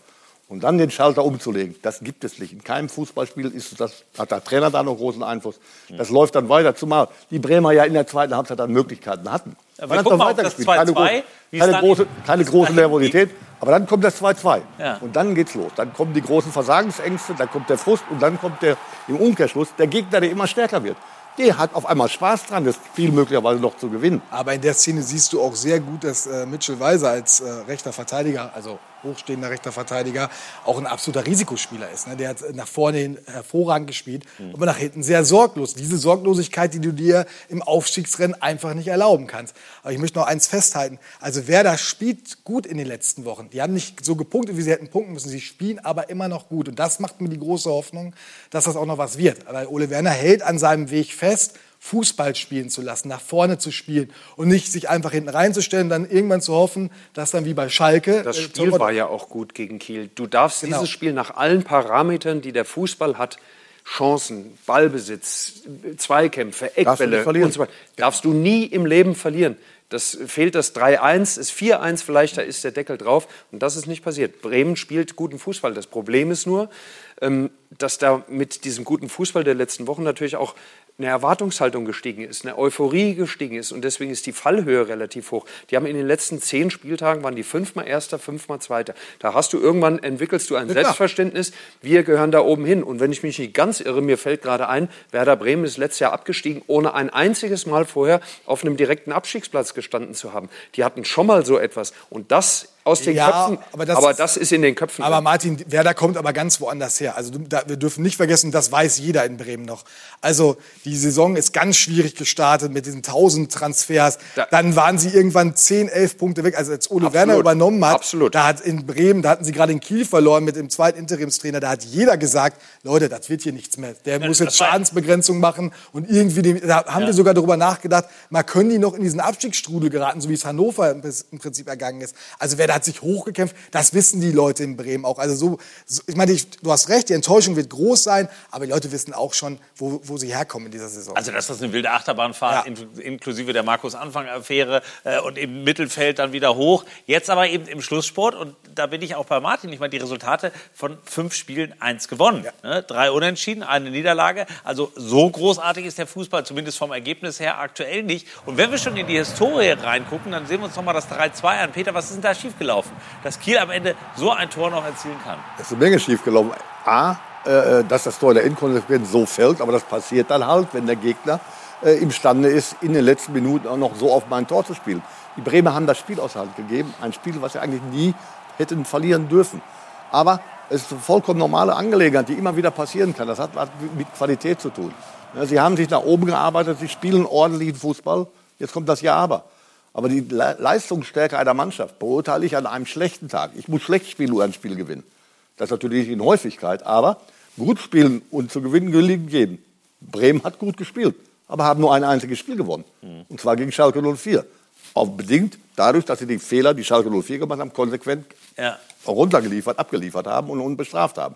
Und dann den Schalter umzulegen, das gibt es nicht. In keinem Fußballspiel ist das, hat der Trainer da noch großen Einfluss. Das läuft dann weiter, zumal die Bremer ja in der zweiten Halbzeit dann Möglichkeiten hatten. Ja, Man wir hat das weitergespielt. Keine, 2-2, große, wie es keine dann große, in- keine große Nervosität. Aber dann kommt das 2-2. Ja. Und dann geht's los. Dann kommen die großen Versagensängste, dann kommt der Frust und dann kommt der, im Umkehrschluss der Gegner, der immer stärker wird. Der hat auf einmal Spaß dran, das Spiel möglicherweise noch zu gewinnen. Aber in der Szene siehst du auch sehr gut, dass äh, Mitchell Weiser als äh, rechter Verteidiger, also hochstehender rechter Verteidiger, auch ein absoluter Risikospieler ist. Ne? Der hat nach vorne hin hervorragend gespielt, aber nach hinten sehr sorglos. Diese Sorglosigkeit, die du dir im Aufstiegsrennen einfach nicht erlauben kannst. Aber ich möchte noch eins festhalten. Also Werder spielt gut in den letzten Wochen. Die haben nicht so gepunktet, wie sie hätten punkten müssen. Sie spielen aber immer noch gut. Und das macht mir die große Hoffnung, dass das auch noch was wird. Weil Ole Werner hält an seinem Weg fest. Fußball spielen zu lassen, nach vorne zu spielen und nicht sich einfach hinten reinzustellen, dann irgendwann zu hoffen, dass dann wie bei Schalke. Das äh, Spiel Torwart- war ja auch gut gegen Kiel. Du darfst Genau. dieses Spiel nach allen Parametern, die der Fußball hat, Chancen, Ballbesitz, Zweikämpfe, Darfst Eckbälle verlieren. und so weiter. Darfst du nie im Leben verlieren. Das fehlt das 3-1, ist 4-1 vielleicht, da ist der Deckel drauf. Und das ist nicht passiert. Bremen spielt guten Fußball. Das Problem ist nur, ähm, dass da mit diesem guten Fußball der letzten Wochen natürlich auch eine Erwartungshaltung gestiegen ist, eine Euphorie gestiegen ist und deswegen ist die Fallhöhe relativ hoch. Die haben in den letzten zehn Spieltagen waren die fünfmal Erster, fünfmal Zweiter. Da hast du irgendwann entwickelst du ein Ja. Selbstverständnis. Wir gehören da oben hin. Und wenn ich mich nicht ganz irre, mir fällt gerade ein, Werder Bremen ist letztes Jahr abgestiegen, ohne ein einziges Mal vorher auf einem direkten Abstiegsplatz gestanden zu haben. Die hatten schon mal so etwas und das aus den Ja, Köpfen. aber das aber ist- das ist in den Köpfen. Aber. Martin, Werder kommt aber ganz woanders her. Also da, wir dürfen nicht vergessen, das weiß jeder in Bremen noch. Also die Saison ist ganz schwierig gestartet mit diesen 1000 Transfers. Dann waren sie irgendwann 10, 11 Punkte weg. Also als Ole Absolut. Werner übernommen hat, Absolut. da hat in Bremen, da hatten sie gerade in Kiel verloren mit dem zweiten Interimstrainer. Da hat jeder gesagt, Leute, das wird hier nichts mehr. Der muss jetzt Schadensbegrenzung machen und irgendwie, den, da haben wir sogar darüber nachgedacht, mal können die noch in diesen Abstiegsstrudel geraten, so wie es Hannover im, Prinzip ergangen ist. Also Werder hat sich hochgekämpft. Das wissen die Leute in Bremen auch. Also so, so ich meine, ich, du hast recht, die Enttäuschung wird groß sein, aber die Leute wissen auch schon, wo, wo sie herkommen in dieser Saison. Also, dass das eine wilde Achterbahnfahrt in, inklusive der Markus-Anfang-Affäre äh, und im Mittelfeld dann wieder hoch. Jetzt aber eben im Schlusssport und da bin ich auch bei Martin. Ich meine, die Resultate von fünf Spielen, eins gewonnen. Ne? Drei Unentschieden, eine Niederlage. Also so großartig ist der Fußball, zumindest vom Ergebnis her, aktuell nicht. Und wenn wir schon in die Historie reingucken, dann sehen wir uns noch mal das 3-2 an. Peter, was ist denn da schiefgelaufen? Dass Kiel am Ende so ein Tor noch erzielen kann. Es ist eine Menge schiefgelaufen. A, äh, dass das Tor in der Inkonsequenz so fällt, aber das passiert dann halt, wenn der Gegner äh, imstande ist, in den letzten Minuten auch noch so auf mein Tor zu spielen. Die Bremer haben das Spiel aus Hand gegeben, ein Spiel, was sie eigentlich nie hätten verlieren dürfen. Aber es ist eine vollkommen normale Angelegenheit, die immer wieder passieren kann. Das hat was mit Qualität zu tun. Sie haben sich nach oben gearbeitet, sie spielen ordentlichen Fußball. Jetzt kommt das Ja aber. Aber die Le Leistungsstärke einer Mannschaft beurteile ich an einem schlechten Tag. Ich muss schlecht spielen, um ein Spiel gewinnen. Das ist natürlich in Häufigkeit, aber gut spielen und zu gewinnen gelingt jedem. Bremen hat gut gespielt, aber haben nur ein einziges Spiel gewonnen. Und zwar gegen Schalke 04. Auch bedingt dadurch, dass sie die Fehler, die Schalke 04 gemacht haben, konsequent Ja. runtergeliefert, abgeliefert haben und unbestraft haben.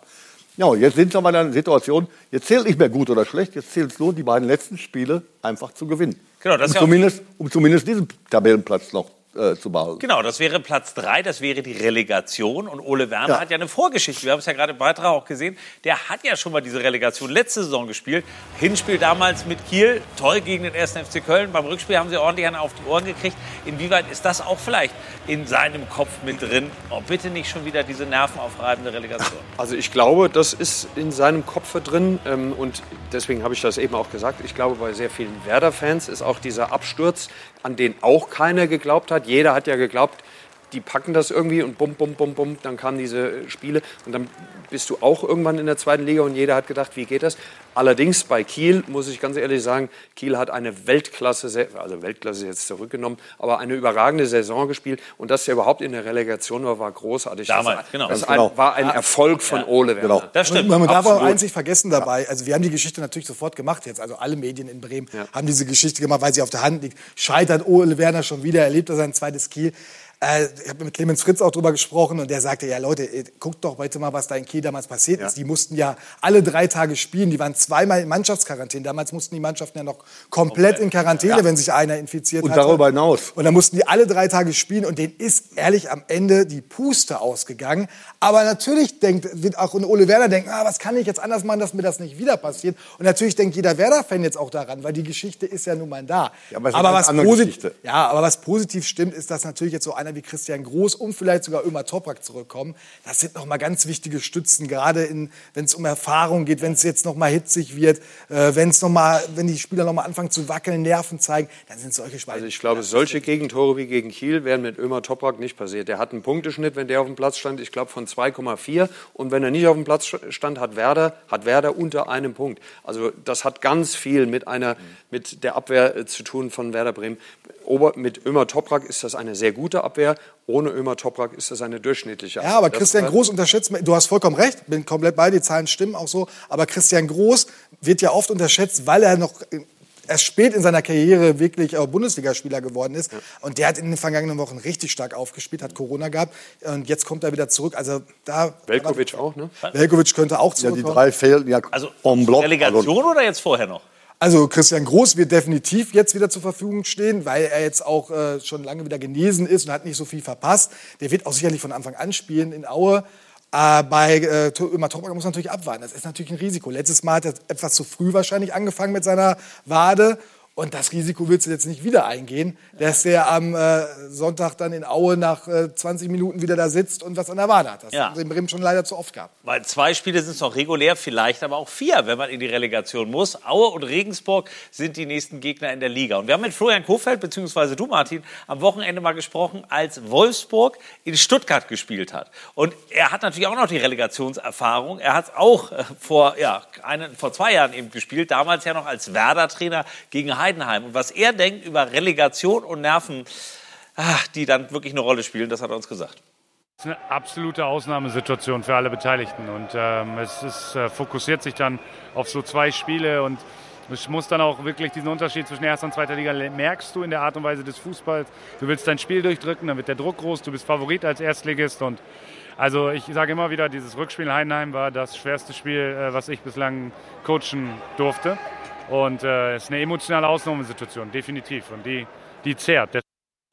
Ja, jetzt sind wir in einer Situation, jetzt zählt nicht mehr gut oder schlecht, jetzt zählt es nur, die beiden letzten Spiele einfach zu gewinnen. Genau, das um, ja zumindest, um zumindest diesen Tabellenplatz noch äh, zu behalten. Genau, das wäre Platz drei, das wäre die Relegation. Und Ole Werner Ja. hat ja eine Vorgeschichte. Wir haben es ja gerade im Beitrag auch gesehen. Der hat ja schon mal diese Relegation letzte Saison gespielt. Hinspiel damals mit Kiel, toll gegen den 1. FC Köln. Beim Rückspiel haben sie ordentlich einen auf die Ohren gekriegt. Inwieweit ist das auch vielleicht in seinem Kopf mit drin? Oh, bitte nicht schon wieder diese nervenaufreibende Relegation. Also ich glaube, das ist in seinem Kopf drin ähm, und deswegen habe ich das eben auch gesagt. Ich glaube, bei sehr vielen Werder-Fans ist auch dieser Absturz, an den auch keiner geglaubt hat. Jeder hat ja geglaubt, die packen das irgendwie und bum, bum, bum, bum, dann kamen diese Spiele und dann bist du auch irgendwann in der zweiten Liga und jeder hat gedacht, wie geht das? Allerdings bei Kiel, muss ich ganz ehrlich sagen, Kiel hat eine Weltklasse, also Weltklasse ist jetzt zurückgenommen, aber eine überragende Saison gespielt und dass er überhaupt in der Relegation war, war großartig. Damals, das, genau. Das genau. war ein Ja. Erfolg von Ja. Ole Werner. Genau. Das stimmt. Man, man darf auch nicht vergessen dabei. Also wir haben die Geschichte natürlich sofort gemacht jetzt. Also alle Medien in Bremen haben diese Geschichte gemacht, weil sie auf der Hand liegt. Scheitert Ole Werner schon wieder, erlebt er sein zweites Kiel. Äh, ich habe mit Clemens Fritz auch drüber gesprochen und der sagte, ja Leute, äh, guckt doch bitte mal, was da in Kiel damals passiert ist. Die mussten ja alle drei Tage spielen, die waren zweimal in Mannschaftsquarantäne. Damals mussten die Mannschaften ja noch komplett in Quarantäne, Ja. wenn sich einer infiziert Und hatte. darüber hinaus. Und dann mussten die alle drei Tage spielen und denen ist ehrlich am Ende die Puste ausgegangen. Aber natürlich denkt, wird auch Ole Werner denken, ah, was kann ich jetzt anders machen, dass mir das nicht wieder passiert. Und natürlich denkt jeder Werder-Fan jetzt auch daran, weil die Geschichte ist ja nun mal da. Ja, aber posit- Geschichte. ja, aber was positiv stimmt, ist, dass natürlich jetzt so einer wie Christian Groß und vielleicht sogar Ömer Toprak zurückkommen. Das sind nochmal ganz wichtige Stützen, gerade wenn es um Erfahrung geht, wenn es jetzt nochmal hitzig wird, äh, wenn es noch mal, wenn die Spieler nochmal anfangen zu wackeln, Nerven zeigen, dann sind solche Spiele. Also ich glaube, solche Gegentore wie gegen Kiel wären mit Ömer Toprak nicht passiert. Der hat einen Punkteschnitt, wenn der auf dem Platz stand, ich glaube von 2,4 und wenn er nicht auf dem Platz stand, hat Werder, hat Werder unter einem Punkt. Also das hat ganz viel mit einer, mit der Abwehr äh, zu tun von Werder Bremen. Ober, mit Ömer Toprak ist das eine sehr gute Abwehr. Ohne Ömer Toprak ist das eine durchschnittliche Abwehr. Ja, aber Das- Christian Groß unterschätzt, du hast vollkommen recht, bin komplett bei, die Zahlen stimmen auch so, aber Christian Groß wird ja oft unterschätzt, weil er noch erst spät in seiner Karriere wirklich äh, Bundesligaspieler geworden ist. Und der hat in den vergangenen Wochen richtig stark aufgespielt, hat Corona gehabt. Und jetzt kommt er wieder zurück. Also da. Velkovic auch, ne? Velkovic könnte auch Ja, die zurückkommen. drei fehlen ja Also vom Block. Relegation oder jetzt vorher noch? Also Christian Groß wird definitiv jetzt wieder zur Verfügung stehen, weil er jetzt auch äh, schon lange wieder genesen ist und hat nicht so viel verpasst. Der wird auch sicherlich von Anfang an spielen in Aue. Äh, bei äh, Ömer Toprak muss man natürlich abwarten. Das ist natürlich ein Risiko. Letztes Mal hat er etwas zu früh wahrscheinlich angefangen mit seiner Wade. Und das Risiko willst du jetzt nicht wieder eingehen, dass der am äh, Sonntag dann in Aue nach äh, 20 Minuten wieder da sitzt und was an der Wade hat. Das Ja. hat es in Bremen schon leider zu oft gehabt. Weil zwei Spiele sind es noch regulär, vielleicht aber auch vier, wenn man in die Relegation muss. Aue und Regensburg sind die nächsten Gegner in der Liga. Und wir haben mit Florian Kofeld, beziehungsweise du, Martin, am Wochenende mal gesprochen, als Wolfsburg in Stuttgart gespielt hat. Und er hat natürlich auch noch die Relegationserfahrung. Er hat es auch äh, vor, ja, einen, vor zwei Jahren eben gespielt, damals ja noch als Werder-Trainer gegen Heidenheim. Und was er denkt über Relegation und Nerven, ah, die dann wirklich eine Rolle spielen, das hat er uns gesagt. Es ist eine absolute Ausnahmesituation für alle Beteiligten. Und ähm, es ist, äh, fokussiert sich dann auf so zwei Spiele. Und es muss dann auch wirklich diesen Unterschied zwischen erster und zweiter Liga merkst du in der Art und Weise des Fußballs. Du willst dein Spiel durchdrücken, dann wird der Druck groß, du bist Favorit als Erstligist. Und also ich sage immer wieder, dieses Rückspiel in Heidenheim war das schwerste Spiel, äh, was ich bislang coachen durfte und äh, es ist eine emotionale Ausnahmesituation, definitiv und die, die zehrt.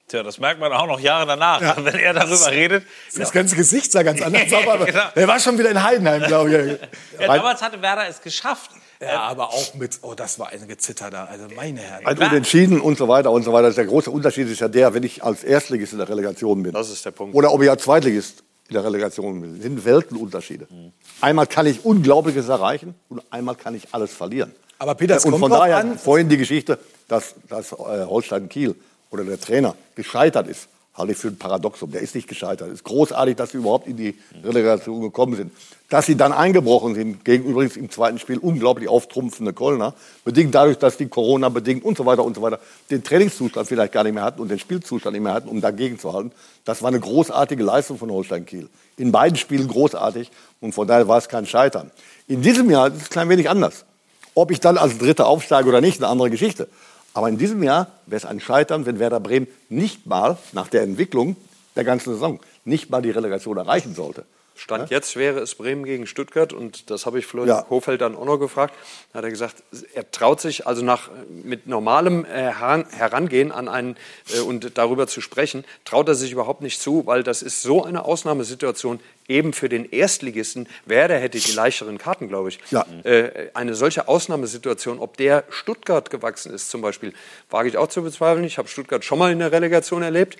Tja, das merkt man auch noch Jahre danach, wenn er darüber redet. Das ganze Gesicht sah ganz anders aus, aber Genau. der war schon wieder in Heidenheim, glaube ich. Ja, damals hatte Werder es geschafft. Ja, aber auch mit, oh, das war ein Gezitter da, also meine Herren. Ein Unentschieden und so weiter und so weiter. Der große Unterschied ist ja der, wenn ich als Erstligist in der Relegation bin. Das ist der Punkt. Oder ob ich als Zweitligist in der Relegation bin. Das sind Weltenunterschiede. Einmal kann ich Unglaubliches erreichen und einmal kann ich alles verlieren. Aber Peter, es und kommt von daher an- vorhin die Geschichte, dass, dass äh, Holstein Kiel oder der Trainer gescheitert ist, halte ich für ein Paradoxum. Der ist nicht gescheitert. Es ist großartig, dass sie überhaupt in die Relegation gekommen sind. Dass sie dann eingebrochen sind, gegen übrigens im zweiten Spiel unglaublich auftrumpfende Kölner, bedingt dadurch, dass die Corona bedingt und so weiter und so weiter den Trainingszustand vielleicht gar nicht mehr hatten und den Spielzustand nicht mehr hatten, um dagegen zu halten. Das war eine großartige Leistung von Holstein Kiel. In beiden Spielen großartig und von daher war es kein Scheitern. In diesem Jahr ist es ein klein wenig anders. Ob ich dann als Dritter aufsteige oder nicht, eine andere Geschichte. Aber in diesem Jahr wäre es ein Scheitern, wenn Werder Bremen nicht mal nach der Entwicklung der ganzen Saison nicht mal die Relegation erreichen sollte. Stand jetzt wäre es Bremen gegen Stuttgart und das habe ich Florian Ja. Kofeld dann auch noch gefragt. Da hat er gesagt, er traut sich also nach mit normalem äh, Heran- Herangehen an einen äh, und darüber zu sprechen, traut er sich überhaupt nicht zu, weil das ist so eine Ausnahmesituation eben für den Erstligisten. Werder hätte die leichteren Karten, glaube ich. Ja. Äh, eine solche Ausnahmesituation, ob der Stuttgart gewachsen ist zum Beispiel, wage ich auch zu bezweifeln. Ich habe Stuttgart schon mal in der Relegation erlebt.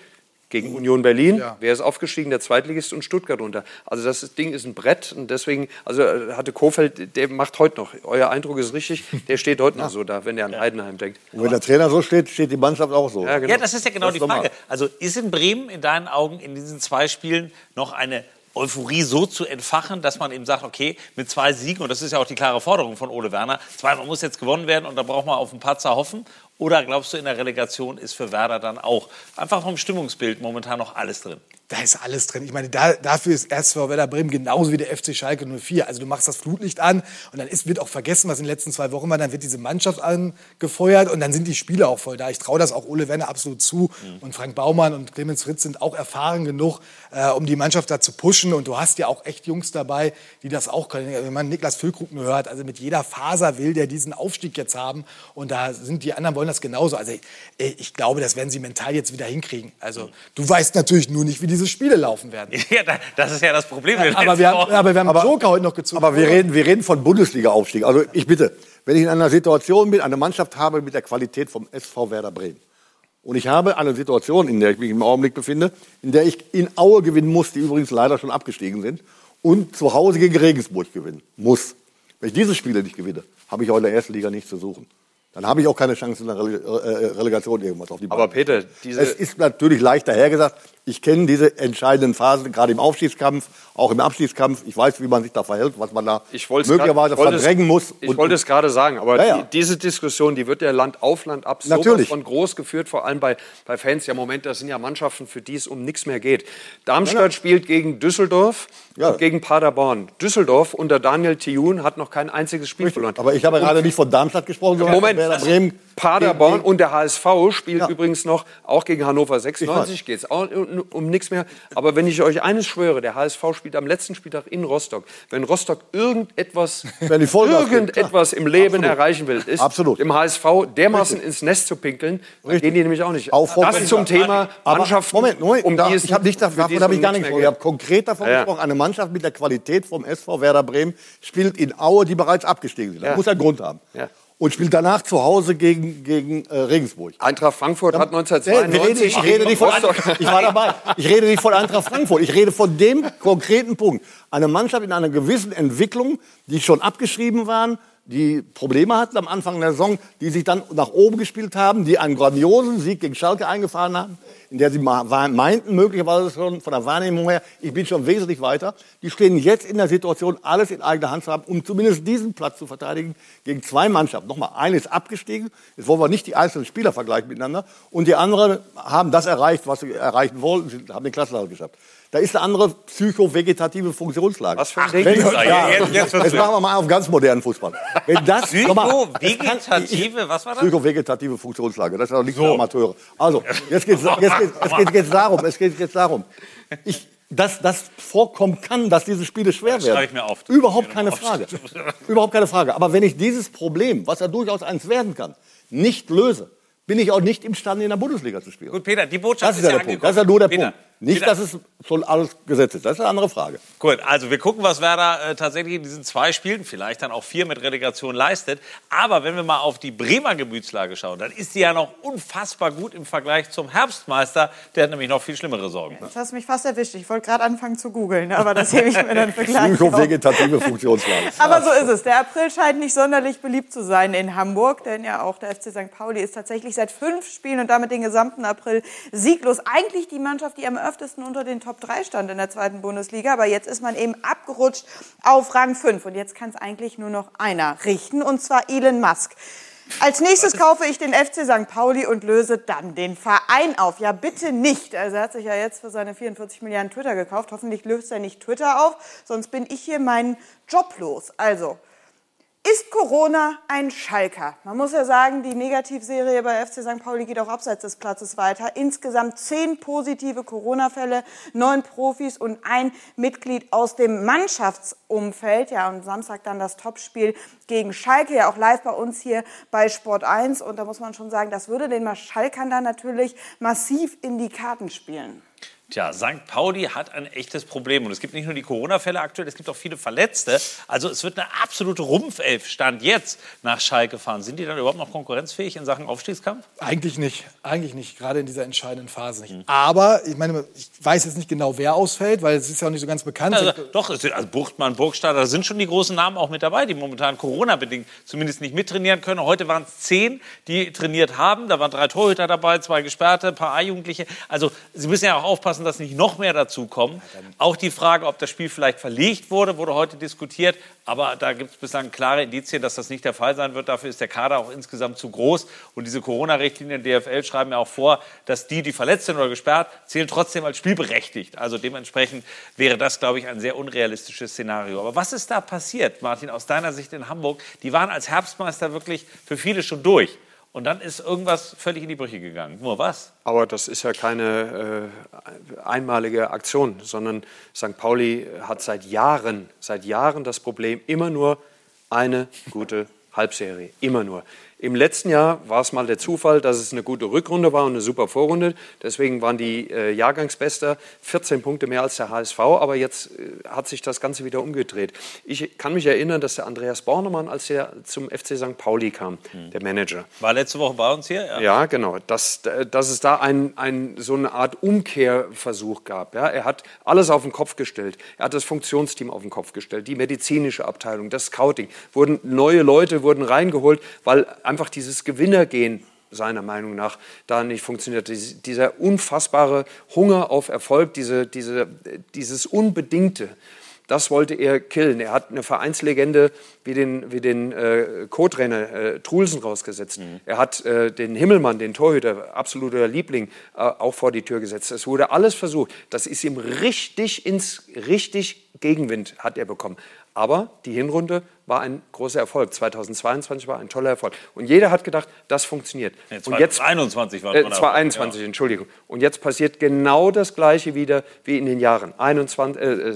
Gegen Union Berlin, wer ist aufgestiegen? Der Zweitligist und Stuttgart runter. Also das Ding ist ein Brett und deswegen, also äh, hatte Kofeld, der macht heute noch, euer Eindruck ist richtig, der steht heute noch so da, wenn der an Heidenheim denkt. Und wenn der Trainer so steht, steht die Mannschaft auch so. Ja, genau. Ja, das ist ja genau Das die. Frage. Also ist in Bremen in deinen Augen in diesen zwei Spielen noch eine Euphorie so zu entfachen, dass man eben sagt, okay, mit zwei Siegen, und das ist ja auch die klare Forderung von Ole Werner, zweimal muss jetzt gewonnen werden und da braucht man auf einen Patzer hoffen. Oder glaubst du, in der Relegation ist für Werder dann auch einfach vom Stimmungsbild momentan noch alles drin? Da ist alles drin. Ich meine, da, dafür ist SV Werder Bremen genauso wie der FC Schalke 04. Also du machst das Flutlicht an und dann ist, wird auch vergessen, was in den letzten zwei Wochen war. Dann wird diese Mannschaft angefeuert und dann sind die Spiele auch voll da. Ich traue das auch Ole Werner absolut zu. Und Frank Baumann und Clemens Fritz sind auch erfahren genug, äh, um die Mannschaft da zu pushen. Und du hast ja auch echt Jungs dabei, die das auch können. Wenn man Niklas Füllkrug hört, also mit jeder Faser will der diesen Aufstieg jetzt haben. Und da sind die anderen wollen das genauso. Also äh, ich glaube, das werden sie mental jetzt wieder hinkriegen. Also du weißt natürlich nur nicht, wie diese Spiele laufen werden. Ja, da- das ist ja das Problem. den Aber wir haben, aber wir haben Joker heute noch gezogen. Aber wir reden, wir reden von Bundesliga-Aufstieg. Also ich bitte, wenn ich in einer Situation bin, eine Mannschaft habe mit der Qualität vom SV Werder Bremen und ich habe eine Situation, in der ich mich im Augenblick befinde, in der ich in Aue gewinnen muss, die übrigens leider schon abgestiegen sind, und zu Hause gegen Regensburg gewinnen muss. Wenn ich diese Spiele nicht gewinne, habe ich auch in der ersten Liga nichts zu suchen. Dann habe ich auch keine Chance in der Rele äh, Relegation irgendwas auf die Bahn. Aber Peter, diese- es ist natürlich leicht dahergesagt. Ich kenne diese entscheidenden Phasen, gerade im Aufstiegskampf, auch im Abstiegskampf. Ich weiß, wie man sich da verhält, was man da möglicherweise grad- es- verdrängen muss. Ich Und- wollte es gerade sagen, aber Ja, ja. Die, diese Diskussion, die wird ja Land auf Land ab Natürlich. von groß geführt, vor allem bei, bei Fans. Ja, Moment, das sind ja Mannschaften, für die es um nichts mehr geht. Darmstadt spielt gegen Düsseldorf Ja. und gegen Paderborn. Düsseldorf unter Daniel Thioun hat noch kein einziges Spiel verloren. aber ich habe gerade nicht von Darmstadt gesprochen, sondern Moment, Werder Bremen. Paderborn und der HSV spielt übrigens noch, auch gegen Hannover 96 geht es auch um, um nichts mehr. Aber wenn ich euch eines schwöre, der HSV spielt am letzten Spieltag in Rostock. Wenn Rostock irgendetwas, irgendetwas im Leben Absolut. erreichen will, ist Absolut. dem HSV dermaßen ins Nest zu pinkeln, dann gehen die nämlich auch nicht. Auch das zum Thema Aber Mannschaften, Moment, Moment, um da, ich habe nicht davon es habe ich gar nichts nicht gesprochen. Ich habe geht. konkret davon Ja, ja. gesprochen. Eine Mannschaft mit der Qualität vom SV Werder Bremen spielt in Aue, die bereits abgestiegen sind. Das Ja. muss einen Grund haben. Und spielt danach zu Hause gegen, gegen äh, Regensburg. Eintracht Frankfurt hat Nee, wir 1992 reden, ich, rede nicht von, Rostock. ich war dabei. Ich rede nicht von Eintracht Frankfurt. Ich rede von dem konkreten Punkt. Eine Mannschaft in einer gewissen Entwicklung, die schon abgeschrieben waren, die Probleme hatten am Anfang der Saison, die sich dann nach oben gespielt haben, die einen grandiosen Sieg gegen Schalke eingefahren haben, in der sie meinten, möglicherweise schon von der Wahrnehmung her, ich bin schon wesentlich weiter. Die stehen jetzt in der Situation, alles in eigener Hand zu haben, um zumindest diesen Platz zu verteidigen gegen zwei Mannschaften. Nochmal, eine ist abgestiegen, jetzt wollen wir nicht die einzelnen Spieler vergleichen miteinander, und die anderen haben das erreicht, was sie erreichen wollten, sie haben den Klassenerhalt geschafft. Da ist eine andere psychovegetative Funktionslage. Was für ein Ding? Wenn, So, ja, jetzt- jetzt machen wir mal auf ganz modernen Fußball. Wenn das, Psychovegetative, was war das? Psychovegetative Funktionslage. Das ist auch nicht für Amateure. Also, jetzt geht es jetzt darum, es geht jetzt darum, ich, dass das vorkommen kann, dass diese Spiele schwer werden. schreibe ich mir auf. Überhaupt keine Frage. Überhaupt keine Frage. Aber wenn ich dieses Problem, was ja durchaus eins werden kann, nicht löse, bin ich auch nicht imstande, in der Bundesliga zu spielen. Gut, Peter, die Botschaft Das ist ja der angekommen. Punkt. Das ist ja nur der Peter, Punkt. Nicht, Peter. dass es schon alles gesetzt ist. Das ist eine andere Frage. Gut, also wir gucken, was Werder äh, tatsächlich in diesen zwei Spielen, vielleicht dann auch vier mit Relegation leistet. Aber wenn wir mal auf die Bremer Gemütslage schauen, dann ist sie ja noch unfassbar gut im Vergleich zum Herbstmeister. Der hat nämlich noch viel schlimmere Sorgen. Du hast mich fast erwischt. Ich wollte gerade anfangen zu googeln, aber das hebe ich mir dann für gleich auf. Psychovegetative Funktionslage. Aber so ist es. Der April scheint nicht sonderlich beliebt zu sein in Hamburg, denn ja auch der FC St. Pauli ist tatsächlich seit fünf Spielen und damit den gesamten April sieglos. Eigentlich die Mannschaft, die am öftesten unter den Top 3 stand in der zweiten Bundesliga, aber jetzt ist man eben abgerutscht auf Rang 5 und jetzt kann es eigentlich nur noch einer richten und zwar Elon Musk. Als nächstes kaufe ich den FC St. Pauli und löse dann den Verein auf. Ja, bitte nicht. Also er hat sich ja jetzt für seine 44 Milliarden Twitter gekauft. Hoffentlich löst er nicht Twitter auf, sonst bin ich hier meinen Job los. Also, ist Corona ein Schalker? Man muss ja sagen, die Negativserie bei FC St. Pauli geht auch abseits des Platzes weiter. Insgesamt zehn positive Corona-Fälle, neun Profis und ein Mitglied aus dem Mannschaftsumfeld. Ja, und Samstag dann das Topspiel gegen Schalke, ja auch live bei uns hier bei Sport 1. Und da muss man schon sagen, das würde den Schalkern dann natürlich massiv in die Karten spielen. Tja, St. Pauli hat ein echtes Problem. Und es gibt nicht nur die Corona-Fälle aktuell, es gibt auch viele Verletzte. Also es wird eine absolute Rumpfelf Stand jetzt nach Schalke fahren. Sind die dann überhaupt noch konkurrenzfähig in Sachen Aufstiegskampf? Eigentlich nicht, eigentlich nicht, gerade in dieser entscheidenden Phase Mhm. nicht. Aber ich meine, ich weiß jetzt nicht genau, wer ausfällt, weil es ist ja auch nicht so ganz bekannt. Also, doch, es sind, also Buchtmann, Burgstaller, da sind schon die großen Namen auch mit dabei, die momentan Corona-bedingt zumindest nicht mittrainieren können. Heute waren es zehn, die trainiert haben. Da waren drei Torhüter dabei, zwei Gesperrte, ein paar A-Jugendliche. Also Sie müssen ja auch aufpassen, dass nicht noch mehr dazu kommen. Auch die Frage, ob das Spiel vielleicht verlegt wurde, wurde heute diskutiert. Aber da gibt es bislang klare Indizien, dass das nicht der Fall sein wird. Dafür ist der Kader auch insgesamt zu groß. Und diese Corona-Richtlinien DFL schreiben ja auch vor, dass die, die verletzt sind oder gesperrt, zählen trotzdem als spielberechtigt. Also dementsprechend wäre das, glaube ich, ein sehr unrealistisches Szenario. Aber was ist da passiert, Martin, aus deiner Sicht in Hamburg? Die waren als Herbstmeister wirklich für viele schon durch. Und dann ist irgendwas völlig in die Brüche gegangen. Nur was? Aber das ist ja keine äh, einmalige Aktion, sondern St. Pauli hat seit Jahren, seit Jahren das Problem, immer nur eine gute Halbserie. Immer nur. Im letzten Jahr war es mal der Zufall, dass es eine gute Rückrunde war und eine super Vorrunde. Deswegen waren die äh, Jahrgangsbester 14 Punkte mehr als der HSV. Aber jetzt äh, hat sich das Ganze wieder umgedreht. Ich kann mich erinnern, dass der Andreas Bornemann, als er zum FC St. Pauli kam, der Manager, War letzte Woche bei uns hier? ja, genau. Dass, dass es da ein, ein, so eine Art Umkehrversuch gab. Ja? Er hat alles auf den Kopf gestellt. Er hat das Funktionsteam auf den Kopf gestellt, die medizinische Abteilung, das Scouting. Wurden, neue Leute wurden reingeholt, weil einfach dieses Gewinnergehen seiner Meinung nach da nicht funktioniert. Dies- Dieser unfassbare Hunger auf Erfolg, diese, diese, dieses Unbedingte, das wollte er killen. Er hat eine Vereinslegende wie den, wie den äh, Co-Trainer äh, Trulsen rausgesetzt. Er hat äh, den Himmelmann, den Torhüter, absoluter Liebling, äh, auch vor die Tür gesetzt. Es wurde alles versucht. Das ist ihm richtig ins richtig Gegenwind hat er bekommen. Aber die Hinrunde war ein großer Erfolg. 2022 war ein toller Erfolg. Und jeder hat gedacht, das funktioniert. Nee, und jetzt 2021 war äh, ein toller 2021, Erfolg, Entschuldigung. Und jetzt passiert genau das Gleiche wieder wie in den Jahren 21, äh,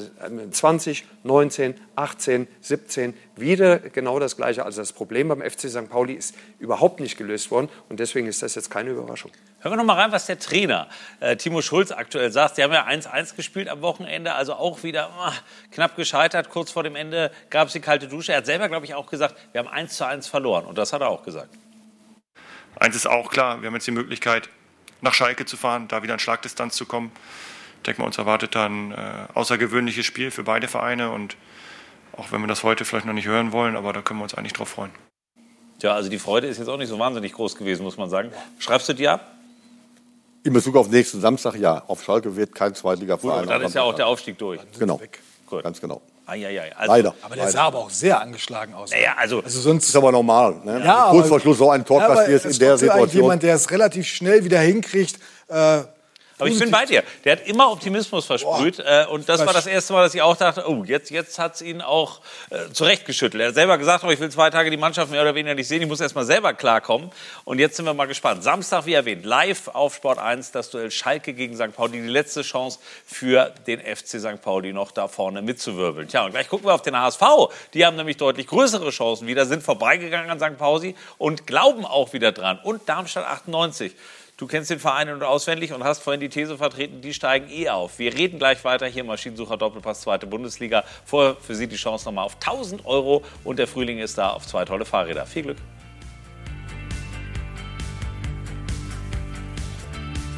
20, 19, 18, 17. Wieder genau das Gleiche. Also das Problem beim FC St. Pauli ist überhaupt nicht gelöst worden. Und deswegen ist das jetzt keine Überraschung. Hören wir noch mal rein, was der Trainer äh, Timo Schulz aktuell sagt. Sie haben ja 1-1 gespielt am Wochenende, also auch wieder ah, knapp gescheitert. Kurz vor dem Ende gab es die kalte Dusche. Er hat selber, glaube ich, auch gesagt, wir haben 1 zu 1 verloren. Und das hat er auch gesagt. Eins ist auch klar, wir haben jetzt die Möglichkeit, nach Schalke zu fahren, da wieder in Schlagdistanz zu kommen. Ich denke mal, uns erwartet da ein äh, außergewöhnliches Spiel für beide Vereine. Und auch wenn wir das heute vielleicht noch nicht hören wollen, aber da können wir uns eigentlich drauf freuen. Ja, also die Freude ist jetzt auch nicht so wahnsinnig groß gewesen, muss man sagen. Schreibst du dir ab? In Bezug auf nächsten Samstag, ja. Auf Schalke wird kein Zweitligaverein. Gut, dann ist ja auch der Aufstieg durch. Genau. Ganz genau. Eieiei. Also, Leider. Aber der Leider. sah aber auch sehr angeschlagen aus. Naja, also, also sonst ist aber normal. Ne? Ja, Kurz aber- vor Schluss so ein Tor Ja, kassierst es in der Situation. jemand, der es relativ schnell wieder hinkriegt. Äh, Aber ich bin bei dir. Der hat immer Optimismus versprüht. Äh, und das war das erste Mal, dass ich auch dachte, oh, jetzt, jetzt hat es ihn auch äh, zurechtgeschüttelt. Er hat selber gesagt, oh, ich will zwei Tage die Mannschaft mehr oder weniger nicht sehen. Ich muss erst mal selber klarkommen. Und jetzt sind wir mal gespannt. Samstag, wie erwähnt, live auf Sport 1, das Duell Schalke gegen St. Pauli. Die letzte Chance für den FC St. Pauli noch da vorne mitzuwirbeln. Tja, und gleich gucken wir auf den HSV. Die haben nämlich deutlich größere Chancen wieder, sind vorbeigegangen an St. Pauli und glauben auch wieder dran. Und Darmstadt 98. Du kennst den Verein in- und auswendig und hast vorhin die These vertreten, die steigen eh auf. Wir reden gleich weiter hier Maschinensucher Doppelpass, zweite Bundesliga. Vorher für Sie die Chance nochmal auf 1000 Euro und der Frühling ist da auf zwei tolle Fahrräder. Viel Glück.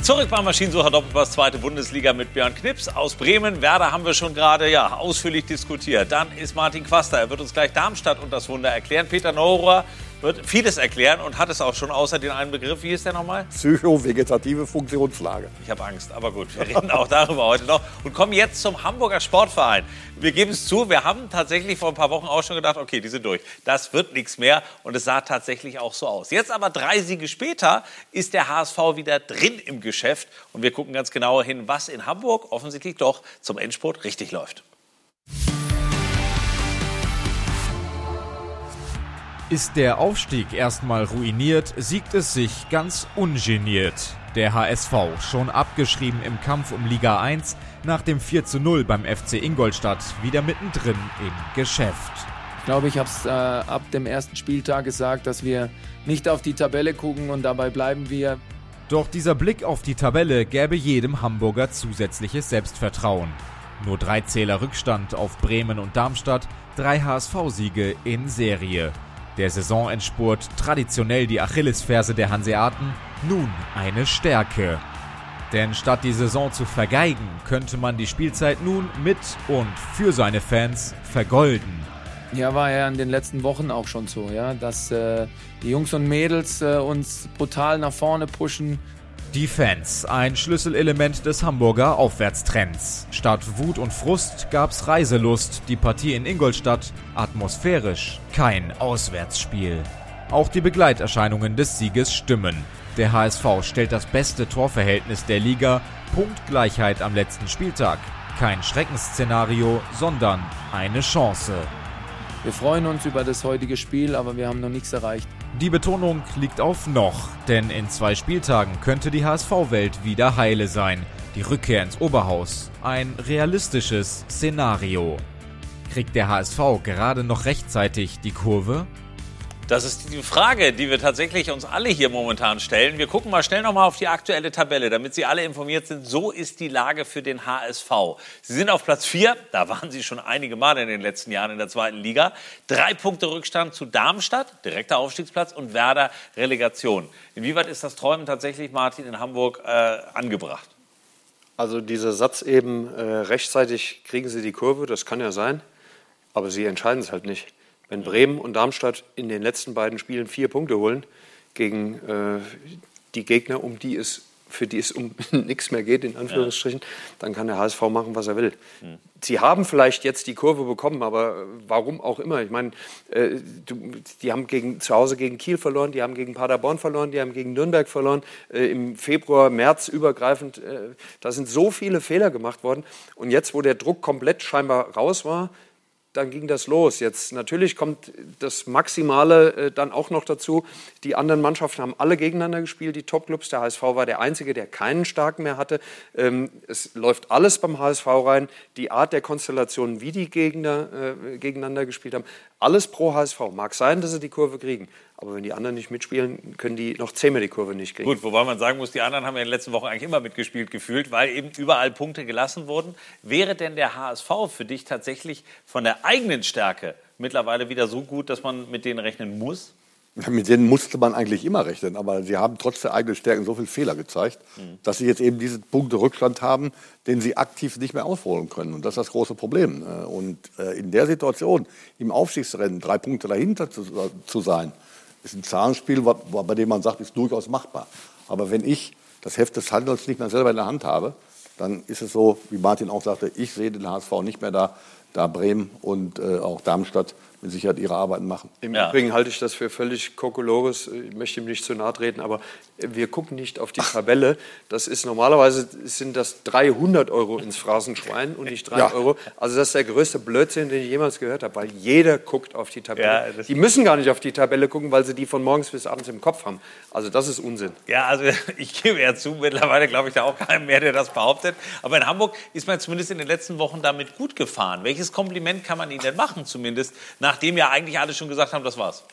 Zurück beim Maschinensucher Doppelpass, zweite Bundesliga mit Björn Knips aus Bremen. Werder haben wir schon gerade ja, ausführlich diskutiert. Dann ist Martin Quaster. Er wird uns gleich Darmstadt und das Wunder erklären. Peter Neururer wird vieles erklären und hat es auch schon außer den einen Begriff. Wie ist der nochmal? Psycho-vegetative Funktionslage. Ich habe Angst, aber gut, wir reden auch darüber heute noch und kommen jetzt zum Hamburger Sportverein. Wir geben es zu, wir haben tatsächlich vor ein paar Wochen auch schon gedacht, okay, die sind durch. Das wird nichts mehr und es sah tatsächlich auch so aus. Jetzt aber drei Siege später ist der HSV wieder drin im Geschäft und wir gucken ganz genauer hin, was in Hamburg offensichtlich doch zum Endspurt richtig läuft. Ist der Aufstieg erstmal ruiniert, siegt es sich ganz ungeniert. Der HSV schon abgeschrieben im Kampf um Liga 1, nach dem 4 zu 0 beim FC Ingolstadt wieder mittendrin im Geschäft. Ich glaube, ich habe es äh, ab dem ersten Spieltag gesagt, dass wir nicht auf die Tabelle gucken und dabei bleiben wir. Doch dieser Blick auf die Tabelle gäbe jedem Hamburger zusätzliches Selbstvertrauen. Nur drei Zähler Rückstand auf Bremen und Darmstadt, drei HSV-Siege in Serie. Der Saisonendspurt traditionell die Achillesferse der Hanseaten, nun eine Stärke. Denn statt die Saison zu vergeigen, könnte man die Spielzeit nun mit und für seine Fans vergolden. Ja, war ja in den letzten Wochen auch schon so, ja, dass äh, die Jungs und Mädels äh, uns brutal nach vorne pushen. Die Fans, ein Schlüsselelement des Hamburger Aufwärtstrends. Statt Wut und Frust gab's Reiselust, die Partie in Ingolstadt atmosphärisch, kein Auswärtsspiel. Auch die Begleiterscheinungen des Sieges stimmen. Der HSV stellt das beste Torverhältnis der Liga, Punktgleichheit am letzten Spieltag. Kein Schreckensszenario, sondern eine Chance. Wir freuen uns über das heutige Spiel, aber wir haben noch nichts erreicht. Die Betonung liegt auf noch, denn in zwei Spieltagen könnte die HSV-Welt wieder heile sein. Die Rückkehr ins Oberhaus. Ein realistisches Szenario. Kriegt der HSV gerade noch rechtzeitig die Kurve? Das ist die Frage, die wir tatsächlich uns alle hier momentan stellen. Wir gucken mal schnell nochmal auf die aktuelle Tabelle, damit Sie alle informiert sind. So ist die Lage für den HSV. Sie sind auf Platz 4, da waren Sie schon einige Male in den letzten Jahren in der zweiten Liga. Drei Punkte Rückstand zu Darmstadt, direkter Aufstiegsplatz, und Werder Relegation. Inwieweit ist das Träumen tatsächlich, Martin, in Hamburg äh, angebracht? Also dieser Satz eben, äh, rechtzeitig kriegen sie die Kurve, das kann ja sein, aber sie entscheiden es halt nicht. Wenn Bremen und Darmstadt in den letzten beiden Spielen vier Punkte holen gegen äh, die Gegner, um die es, für die es um nichts mehr geht, in Anführungsstrichen, dann kann der HSV machen, was er will. Sie haben vielleicht jetzt die Kurve bekommen, aber warum auch immer. Ich meine, äh, die haben gegen, zu Hause gegen Kiel verloren, die haben gegen Paderborn verloren, die haben gegen Nürnberg verloren, äh, im Februar, März übergreifend. Äh, da sind so viele Fehler gemacht worden. Und jetzt, wo der Druck komplett scheinbar raus war, dann ging das los. Jetzt natürlich kommt das Maximale äh, dann auch noch dazu. Die anderen Mannschaften haben alle gegeneinander gespielt, die Topclubs. Der HSV war der einzige, der keinen starken mehr hatte. Ähm, es läuft alles beim HSV rein. Die Art der Konstellation, wie die Gegner äh, gegeneinander gespielt haben, alles pro HSV. Mag sein, dass sie die Kurve kriegen. Aber wenn die anderen nicht mitspielen, können die noch zehnmal die Kurve nicht kriegen. Gut, wobei man sagen muss, die anderen haben ja in den letzten Wochen eigentlich immer mitgespielt gefühlt, weil eben überall Punkte gelassen wurden. Wäre denn der HSV für dich tatsächlich von der eigenen Stärke mittlerweile wieder so gut, dass man mit denen rechnen muss? Mit denen musste man eigentlich immer rechnen, aber sie haben trotz der eigenen Stärken so viele Fehler gezeigt, mhm. dass sie jetzt eben diesen Punkte Rückstand haben, den sie aktiv nicht mehr aufholen können. Und das ist das große Problem. Und äh, in der Situation, im Aufstiegsrennen, drei Punkte dahinter zu, zu sein, ist ein Zahlenspiel, bei dem man sagt, ist durchaus machbar. Aber wenn ich das Heft des Handels nicht mehr selber in der Hand habe, dann ist es so, wie Martin auch sagte, ich sehe den HSV nicht mehr da, da Bremen und äh, auch Darmstadt mit Sicherheit ihre Arbeiten machen. Im ja. Übrigen halte ich das für völlig kokolores. Ich möchte ihm nicht zu nahe treten, aber wir gucken nicht auf die Tabelle. Das ist normalerweise sind das 300 Euro ins Phrasenschwein und nicht 3 ja. Euro. Also das ist der größte Blödsinn, den ich jemals gehört habe, weil jeder guckt auf die Tabelle. Ja, die müssen gar nicht auf die Tabelle gucken, weil sie die von morgens bis abends im Kopf haben. Also das ist Unsinn. Ja, also ich gebe ja zu, mittlerweile glaube ich da auch keinem mehr, der das behauptet. Aber in Hamburg ist man zumindest in den letzten Wochen damit gut gefahren. Welches Kompliment kann man Ihnen denn machen, zumindest, nachdem ja eigentlich alle schon gesagt haben, das war's?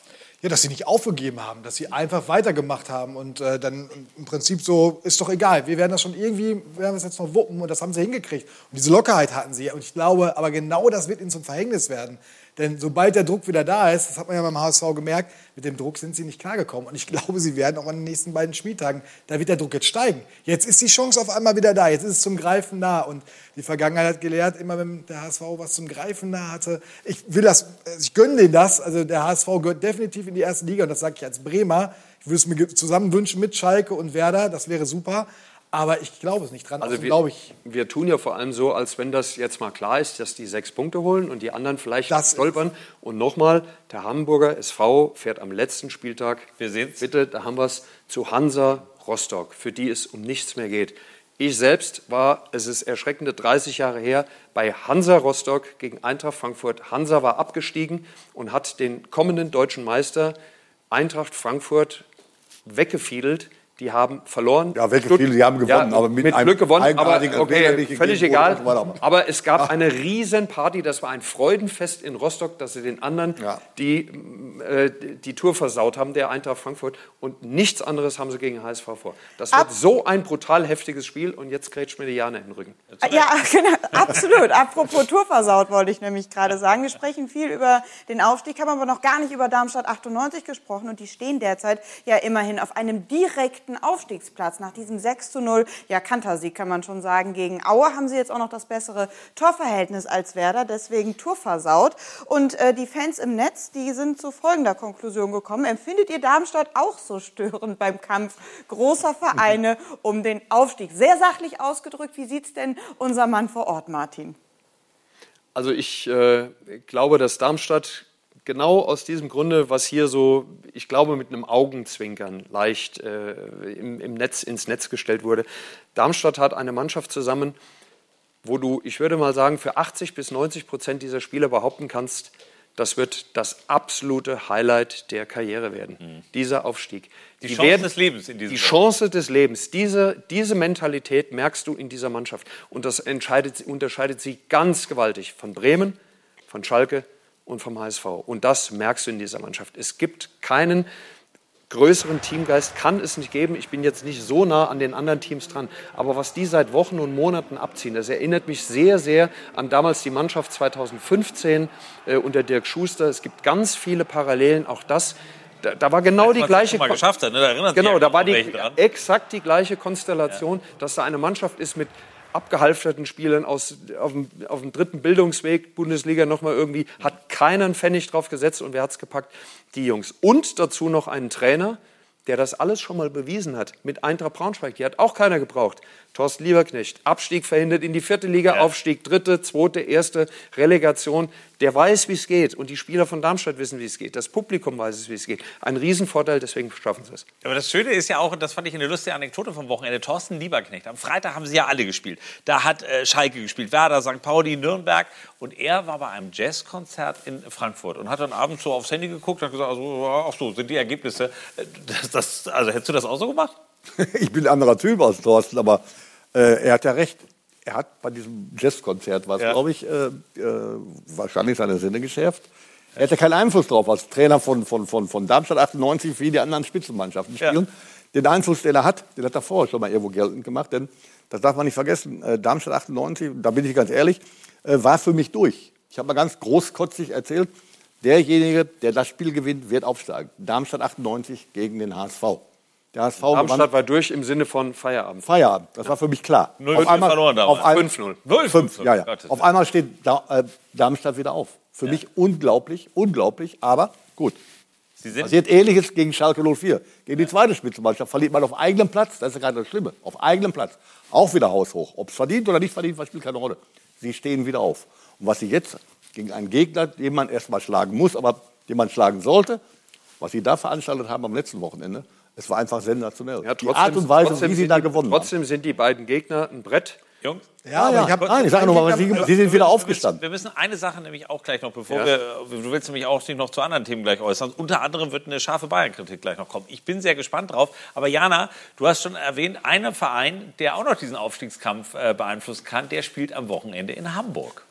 Ja, dass sie nicht aufgegeben haben, dass sie einfach weitergemacht haben und äh, dann im Prinzip so, ist doch egal, wir werden das schon irgendwie, wir werden es jetzt noch wuppen und das haben sie hingekriegt. Und diese Lockerheit hatten sie und ich glaube, aber genau das wird ihnen zum Verhängnis werden. Denn sobald der Druck wieder da ist, das hat man ja beim HSV gemerkt, mit dem Druck sind sie nicht klargekommen. Und ich glaube, sie werden auch an den nächsten beiden Spieltagen, da wird der Druck jetzt steigen. Jetzt ist die Chance auf einmal wieder da, jetzt ist es zum Greifen nah. Und die Vergangenheit hat gelehrt, immer wenn der HSV was zum Greifen nah hatte, ich will das, ich gönne denen das. Also der HSV gehört definitiv in die erste Liga und das sage ich als Bremer. Ich würde es mir zusammen wünschen mit Schalke und Werder, das wäre super. Aber ich glaube es nicht dran. Also, also wir, ich, wir tun ja vor allem so, als wenn das jetzt mal klar ist, dass die sechs Punkte holen und die anderen vielleicht das stolpern. Und nochmal, der Hamburger SV fährt am letzten Spieltag, wir sehen's. bitte, da haben wir es, zu Hansa Rostock, für die es um nichts mehr geht. Ich selbst war, es ist erschreckende 30 Jahre her, bei Hansa Rostock gegen Eintracht Frankfurt. Hansa war abgestiegen und hat den kommenden deutschen Meister Eintracht Frankfurt weggefiedelt die haben verloren. Ja, welche viele, die haben gewonnen, ja, aber mit, mit einem Glück gewonnen, aber okay, völlig egal. Aber es gab eine Riesenparty, das war ein Freudenfest in Rostock, dass sie den anderen ja. die, äh, die Tour versaut haben, der Eintracht Frankfurt. Und nichts anderes haben sie gegen HSV vor. Das wird Ab so ein brutal heftiges Spiel und jetzt grätscht mir die Jana in den Rücken. Ja, genau, absolut. Apropos Tour versaut, wollte ich nämlich gerade sagen. Wir sprechen viel über den Aufstieg, haben aber noch gar nicht über Darmstadt 98 gesprochen und die stehen derzeit ja immerhin auf einem direkten Aufstiegsplatz. Nach diesem 6 zu 0, ja, Kantersieg kann man schon sagen, gegen Aue haben sie jetzt auch noch das bessere Torverhältnis als Werder, deswegen Tour versaut. Und äh, die Fans im Netz, die sind zu folgender Konklusion gekommen. Empfindet ihr Darmstadt auch so störend beim Kampf großer Vereine um den Aufstieg? Sehr sachlich ausgedrückt, wie sieht es denn unser Mann vor Ort, Martin? Also ich äh, glaube, dass Darmstadt genau aus diesem Grunde, was hier so, ich glaube, mit einem Augenzwinkern leicht äh, im, im Netz, ins Netz gestellt wurde. Darmstadt hat eine Mannschaft zusammen, wo du, ich würde mal sagen, für 80 bis 90 Prozent dieser Spieler behaupten kannst, das wird das absolute Highlight der Karriere werden, mhm. dieser Aufstieg. Die, die Chance werden, des Lebens in diesem Die Chance des Lebens. Diese, diese Mentalität merkst du in dieser Mannschaft. Und das unterscheidet sie ganz gewaltig von Bremen, von Schalke, und vom HSV. Und das merkst du in dieser Mannschaft. Es gibt keinen größeren Teamgeist, kann es nicht geben. Ich bin jetzt nicht so nah an den anderen Teams dran. Aber was die seit Wochen und Monaten abziehen, das erinnert mich sehr, sehr an damals die Mannschaft 2015 äh, unter Dirk Schuster. Es gibt ganz viele Parallelen. Auch das da, da, war genau die gleiche mal geschafft hat, ne? da genau, da war die exakt die gleiche Konstellation, ja. dass da eine Mannschaft ist mit abgehalfterten Spielern aus, auf, dem, auf dem dritten Bildungsweg, Bundesliga nochmal irgendwie, hat keinen Pfennig drauf gesetzt und wer hat es gepackt? Die Jungs. Und dazu noch einen Trainer, der das alles schon mal bewiesen hat. Mit Eintracht Braunschweig, die hat auch keiner gebraucht. Thorsten Lieberknecht, Abstieg verhindert in die vierte Liga, ja. Aufstieg dritte, zweite, erste, Relegation. der weiß, wie es geht. Und die Spieler von Darmstadt wissen, wie es geht. Das Publikum weiß, wie es geht. Ein Riesenvorteil, deswegen schaffen sie es. Aber das Schöne ist ja auch, und das fand ich eine lustige Anekdote vom Wochenende, Thorsten Lieberknecht. Am Freitag haben sie ja alle gespielt. Da hat äh, Schalke gespielt, Werder, St. Pauli, Nürnberg. Und er war bei einem Jazzkonzert in Frankfurt und hat dann abends so aufs Handy geguckt und hat gesagt, also, ach so, sind die Ergebnisse. Äh, Das, das, also hättest du das auch so gemacht? ich bin ein anderer Typ als Thorsten, aber äh, er hat ja recht. Er hat bei diesem Jazzkonzert, was Ja. glaube ich, äh, äh, wahrscheinlich seine Sinne geschärft. Er hatte keinen Einfluss drauf als Trainer von, von, von, von Darmstadt 98, wie die anderen Spitzenmannschaften spielen. Den Einfluss, den er hat, den hat er vorher schon mal irgendwo geltend gemacht. Denn das darf man nicht vergessen. Äh, Darmstadt 98, da bin ich ganz ehrlich, äh, war für mich durch. Ich habe mal ganz großkotzig erzählt, derjenige, der das Spiel gewinnt, wird aufsteigen. Darmstadt 98 gegen den HSV. Der HSV Darmstadt gewann war durch im Sinne von Feierabend. Feierabend. Das war für mich klar. 0-5 verloren damals. Auf ein, 5-0. 5 ja, ja. Gottes Auf einmal steht da, äh, Darmstadt wieder auf. Für mich unglaublich, unglaublich, aber gut. Sie sind Passiert Ähnliches gegen Schalke 04. Gegen die zweite Spitzenmannschaft verliert man auf eigenem Platz. Das ist ja gerade das Schlimme. Auf eigenem Platz. Auch wieder haushoch. Ob es verdient oder nicht verdient, was spielt keine Rolle. Sie stehen wieder auf. Und was sie jetzt gegen einen Gegner, den man erst mal schlagen muss, aber den man schlagen sollte, was sie da veranstaltet haben am letzten Wochenende, es war einfach sensationell. die Art und Weise, trotzdem wie sie sind da die- gewonnen haben. Trotzdem sind die beiden Gegner ein Brett. Jungs? Ja, aber ich hab- nein, ich sage nur mal, sie- sie sind wieder aufgestanden. Wir müssen eine Sache nämlich auch gleich noch, bevor Ja. wir, du willst nämlich auch dich noch zu anderen Themen gleich äußern. Unter anderem wird eine scharfe Bayern-Kritik gleich noch kommen. Ich bin sehr gespannt drauf. Aber Jana, du hast schon erwähnt, einer Verein, der auch noch diesen Aufstiegskampf äh, beeinflussen kann, der spielt am Wochenende in Hamburg.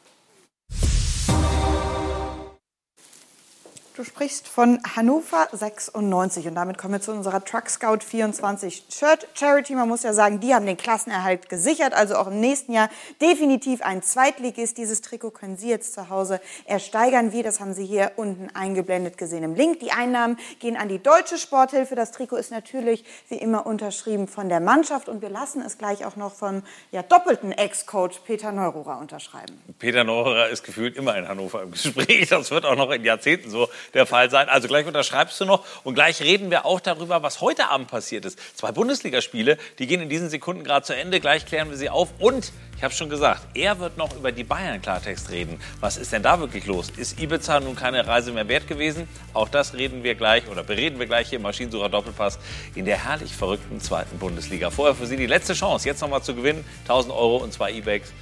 Du sprichst von Hannover 96 und damit kommen wir zu unserer Truck Scout 24 Shirt Charity. Man muss ja sagen, die haben den Klassenerhalt gesichert, also auch im nächsten Jahr definitiv ein Zweitligist. Dieses Trikot können Sie jetzt zu Hause ersteigern. Wie, das haben Sie hier unten eingeblendet gesehen im Link. Die Einnahmen gehen an die Deutsche Sporthilfe. Das Trikot ist natürlich wie immer unterschrieben von der Mannschaft und wir lassen es gleich auch noch vom ja, doppelten Ex-Coach Peter Neururer unterschreiben. Peter Neurer ist gefühlt immer in Hannover im Gespräch. Das wird auch noch in Jahrzehnten so der Fall sein. Also gleich unterschreibst du noch und gleich reden wir auch darüber, was heute Abend passiert ist. Zwei Bundesligaspiele, die gehen in diesen Sekunden gerade zu Ende. Gleich klären wir sie auf und ich habe schon gesagt, er wird noch über die Bayern Klartext reden. Was ist denn da wirklich los? Ist Ibiza nun keine Reise mehr wert gewesen? Auch das reden wir gleich oder bereden wir gleich hier im Maschinensucher Doppelpass in der herrlich verrückten zweiten Bundesliga. Vorher für Sie die letzte Chance, jetzt nochmal zu gewinnen. 1000 Euro und zwei E-Bikes.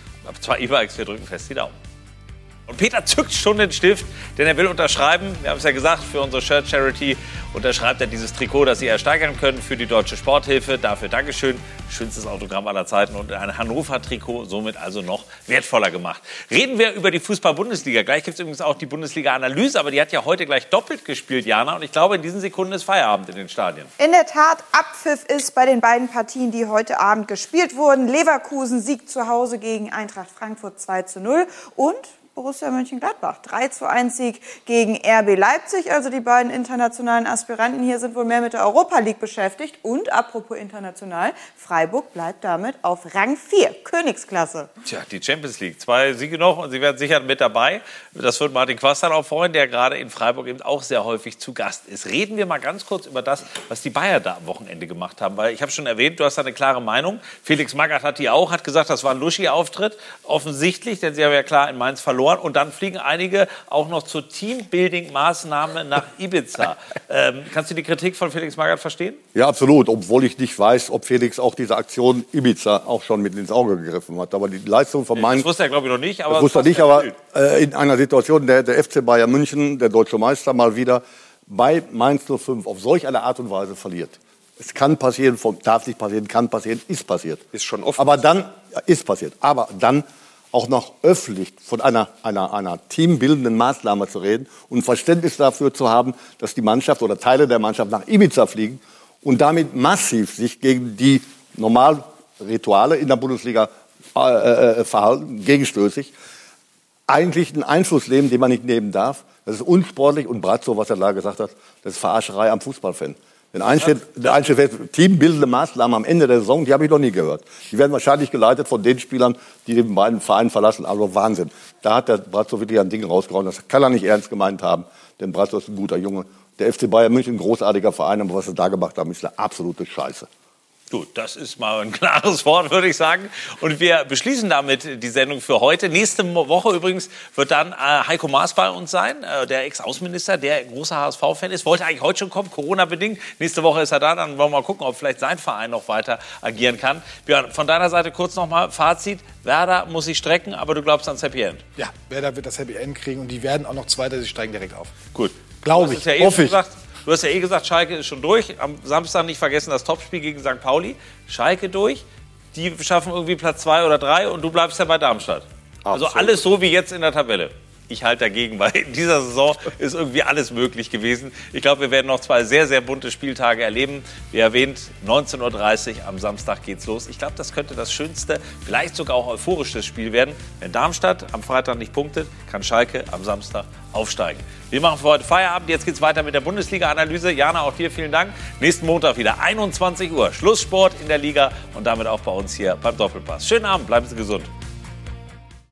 Zwei E-Bikes, wir drücken fest die Daumen. Und Peter zückt schon den Stift, denn er will unterschreiben. Wir haben es ja gesagt, für unsere Shirt Charity unterschreibt er dieses Trikot, das Sie ersteigern können für die Deutsche Sporthilfe. Dafür Dankeschön. Schönstes Autogramm aller Zeiten und ein Hannover-Trikot somit also noch wertvoller gemacht. Reden wir über die Fußball-Bundesliga. Gleich gibt es übrigens auch die Bundesliga-Analyse, aber die hat ja heute gleich doppelt gespielt, Jana. Und ich glaube, in diesen Sekunden ist Feierabend in den Stadien. In der Tat, Abpfiff ist bei den beiden Partien, die heute Abend gespielt wurden. Leverkusen siegt zu Hause gegen Eintracht Frankfurt 2 zu 0 und Borussia Mönchengladbach 3 zu 1 Sieg gegen RB Leipzig. Also die beiden internationalen Aspiranten hier sind wohl mehr mit der Europa League beschäftigt. Und apropos international, Freiburg bleibt damit auf Rang 4, Königsklasse. Tja, die Champions League. Zwei Siege noch und Sie werden sicher mit dabei. Das wird Martin Quast dann auch freuen, der gerade in Freiburg eben auch sehr häufig zu Gast ist. Reden wir mal ganz kurz über das, was die Bayern da am Wochenende gemacht haben. Weil ich habe schon erwähnt, du hast da eine klare Meinung. Felix Magath hat die auch, hat gesagt, das war ein Luschi-Auftritt. Offensichtlich, denn sie haben ja klar in Mainz verloren. Und dann fliegen einige auch noch zur Teambuilding-Maßnahme nach Ibiza. ähm, kannst du die Kritik von Felix Magath verstehen? Ja, absolut. Obwohl ich nicht weiß, ob Felix auch diese Aktion Ibiza auch schon mit ins Auge gegriffen hat. Aber die Leistung von Mainz. Das wusste er, glaube ich, noch nicht. Aber das wusste er nicht, aber äh, in einer Situation, der, der FC Bayern München, der deutsche Meister, mal wieder bei Mainz 05 auf solch eine Art und Weise verliert. Es kann passieren, darf nicht passieren, kann passieren, ist passiert. Ist schon oft. Aber dann, ist passiert. Aber dann auch noch öffentlich von einer, einer, einer teambildenden Maßnahme zu reden und Verständnis dafür zu haben, dass die Mannschaft oder Teile der Mannschaft nach Ibiza fliegen und damit massiv sich gegen die Normalrituale in der Bundesliga äh, äh, verhalten, gegenstößig, eigentlich einen Einfluss nehmen, den man nicht nehmen darf. Das ist unsportlich und Brazzo, was er da gesagt hat, das ist Verarscherei am Fußballfan. Denn einsteht, der einsteht teambildende Maßnahmen am Ende der Saison, die habe ich noch nie gehört. Die werden wahrscheinlich geleitet von den Spielern, die den beiden Verein verlassen. Also Wahnsinn. Da hat der Brazzo wirklich ein Ding rausgehauen. Das kann er nicht ernst gemeint haben, denn Brazzo ist ein guter Junge. Der FC Bayern München, ein großartiger Verein, aber was sie da gemacht haben, ist eine absolute Scheiße. Gut, das ist mal ein klares Wort, würde ich sagen. Und wir beschließen damit die Sendung für heute. Nächste Woche übrigens wird dann äh, Heiko Maas bei uns sein, äh, der Ex-Außenminister, der großer HSV-Fan ist. Wollte eigentlich heute schon kommen, Corona-bedingt. Nächste Woche ist er da. Dann wollen wir mal gucken, ob vielleicht sein Verein noch weiter agieren kann. Björn, von deiner Seite kurz nochmal Fazit. Werder muss sich strecken, aber du glaubst ans Happy End. Ja, Werder wird das Happy End kriegen und die werden auch noch Zweiter, sie steigen direkt auf. Gut. Glaube ich, ja eben hoffe ich. gesagt, Du hast ja eh gesagt, Schalke ist schon durch. Am Samstag nicht vergessen das Topspiel gegen St. Pauli. Schalke durch. Die schaffen irgendwie Platz zwei oder drei und du bleibst ja bei Darmstadt. Also Absolut. alles so wie jetzt in der Tabelle. Ich halte dagegen, weil in dieser Saison ist irgendwie alles möglich gewesen. Ich glaube, wir werden noch zwei sehr, sehr bunte Spieltage erleben. Wie erwähnt, 19.30 Uhr am Samstag geht's los. Ich glaube, das könnte das schönste, vielleicht sogar auch euphorischste Spiel werden. Wenn Darmstadt am Freitag nicht punktet, kann Schalke am Samstag aufsteigen. Wir machen für heute Feierabend. Jetzt geht's weiter mit der Bundesliga-Analyse. Jana, auch dir vielen Dank. Nächsten Montag wieder 21 Uhr. Schlusssport in der Liga und damit auch bei uns hier beim Doppelpass. Schönen Abend, bleiben Sie gesund.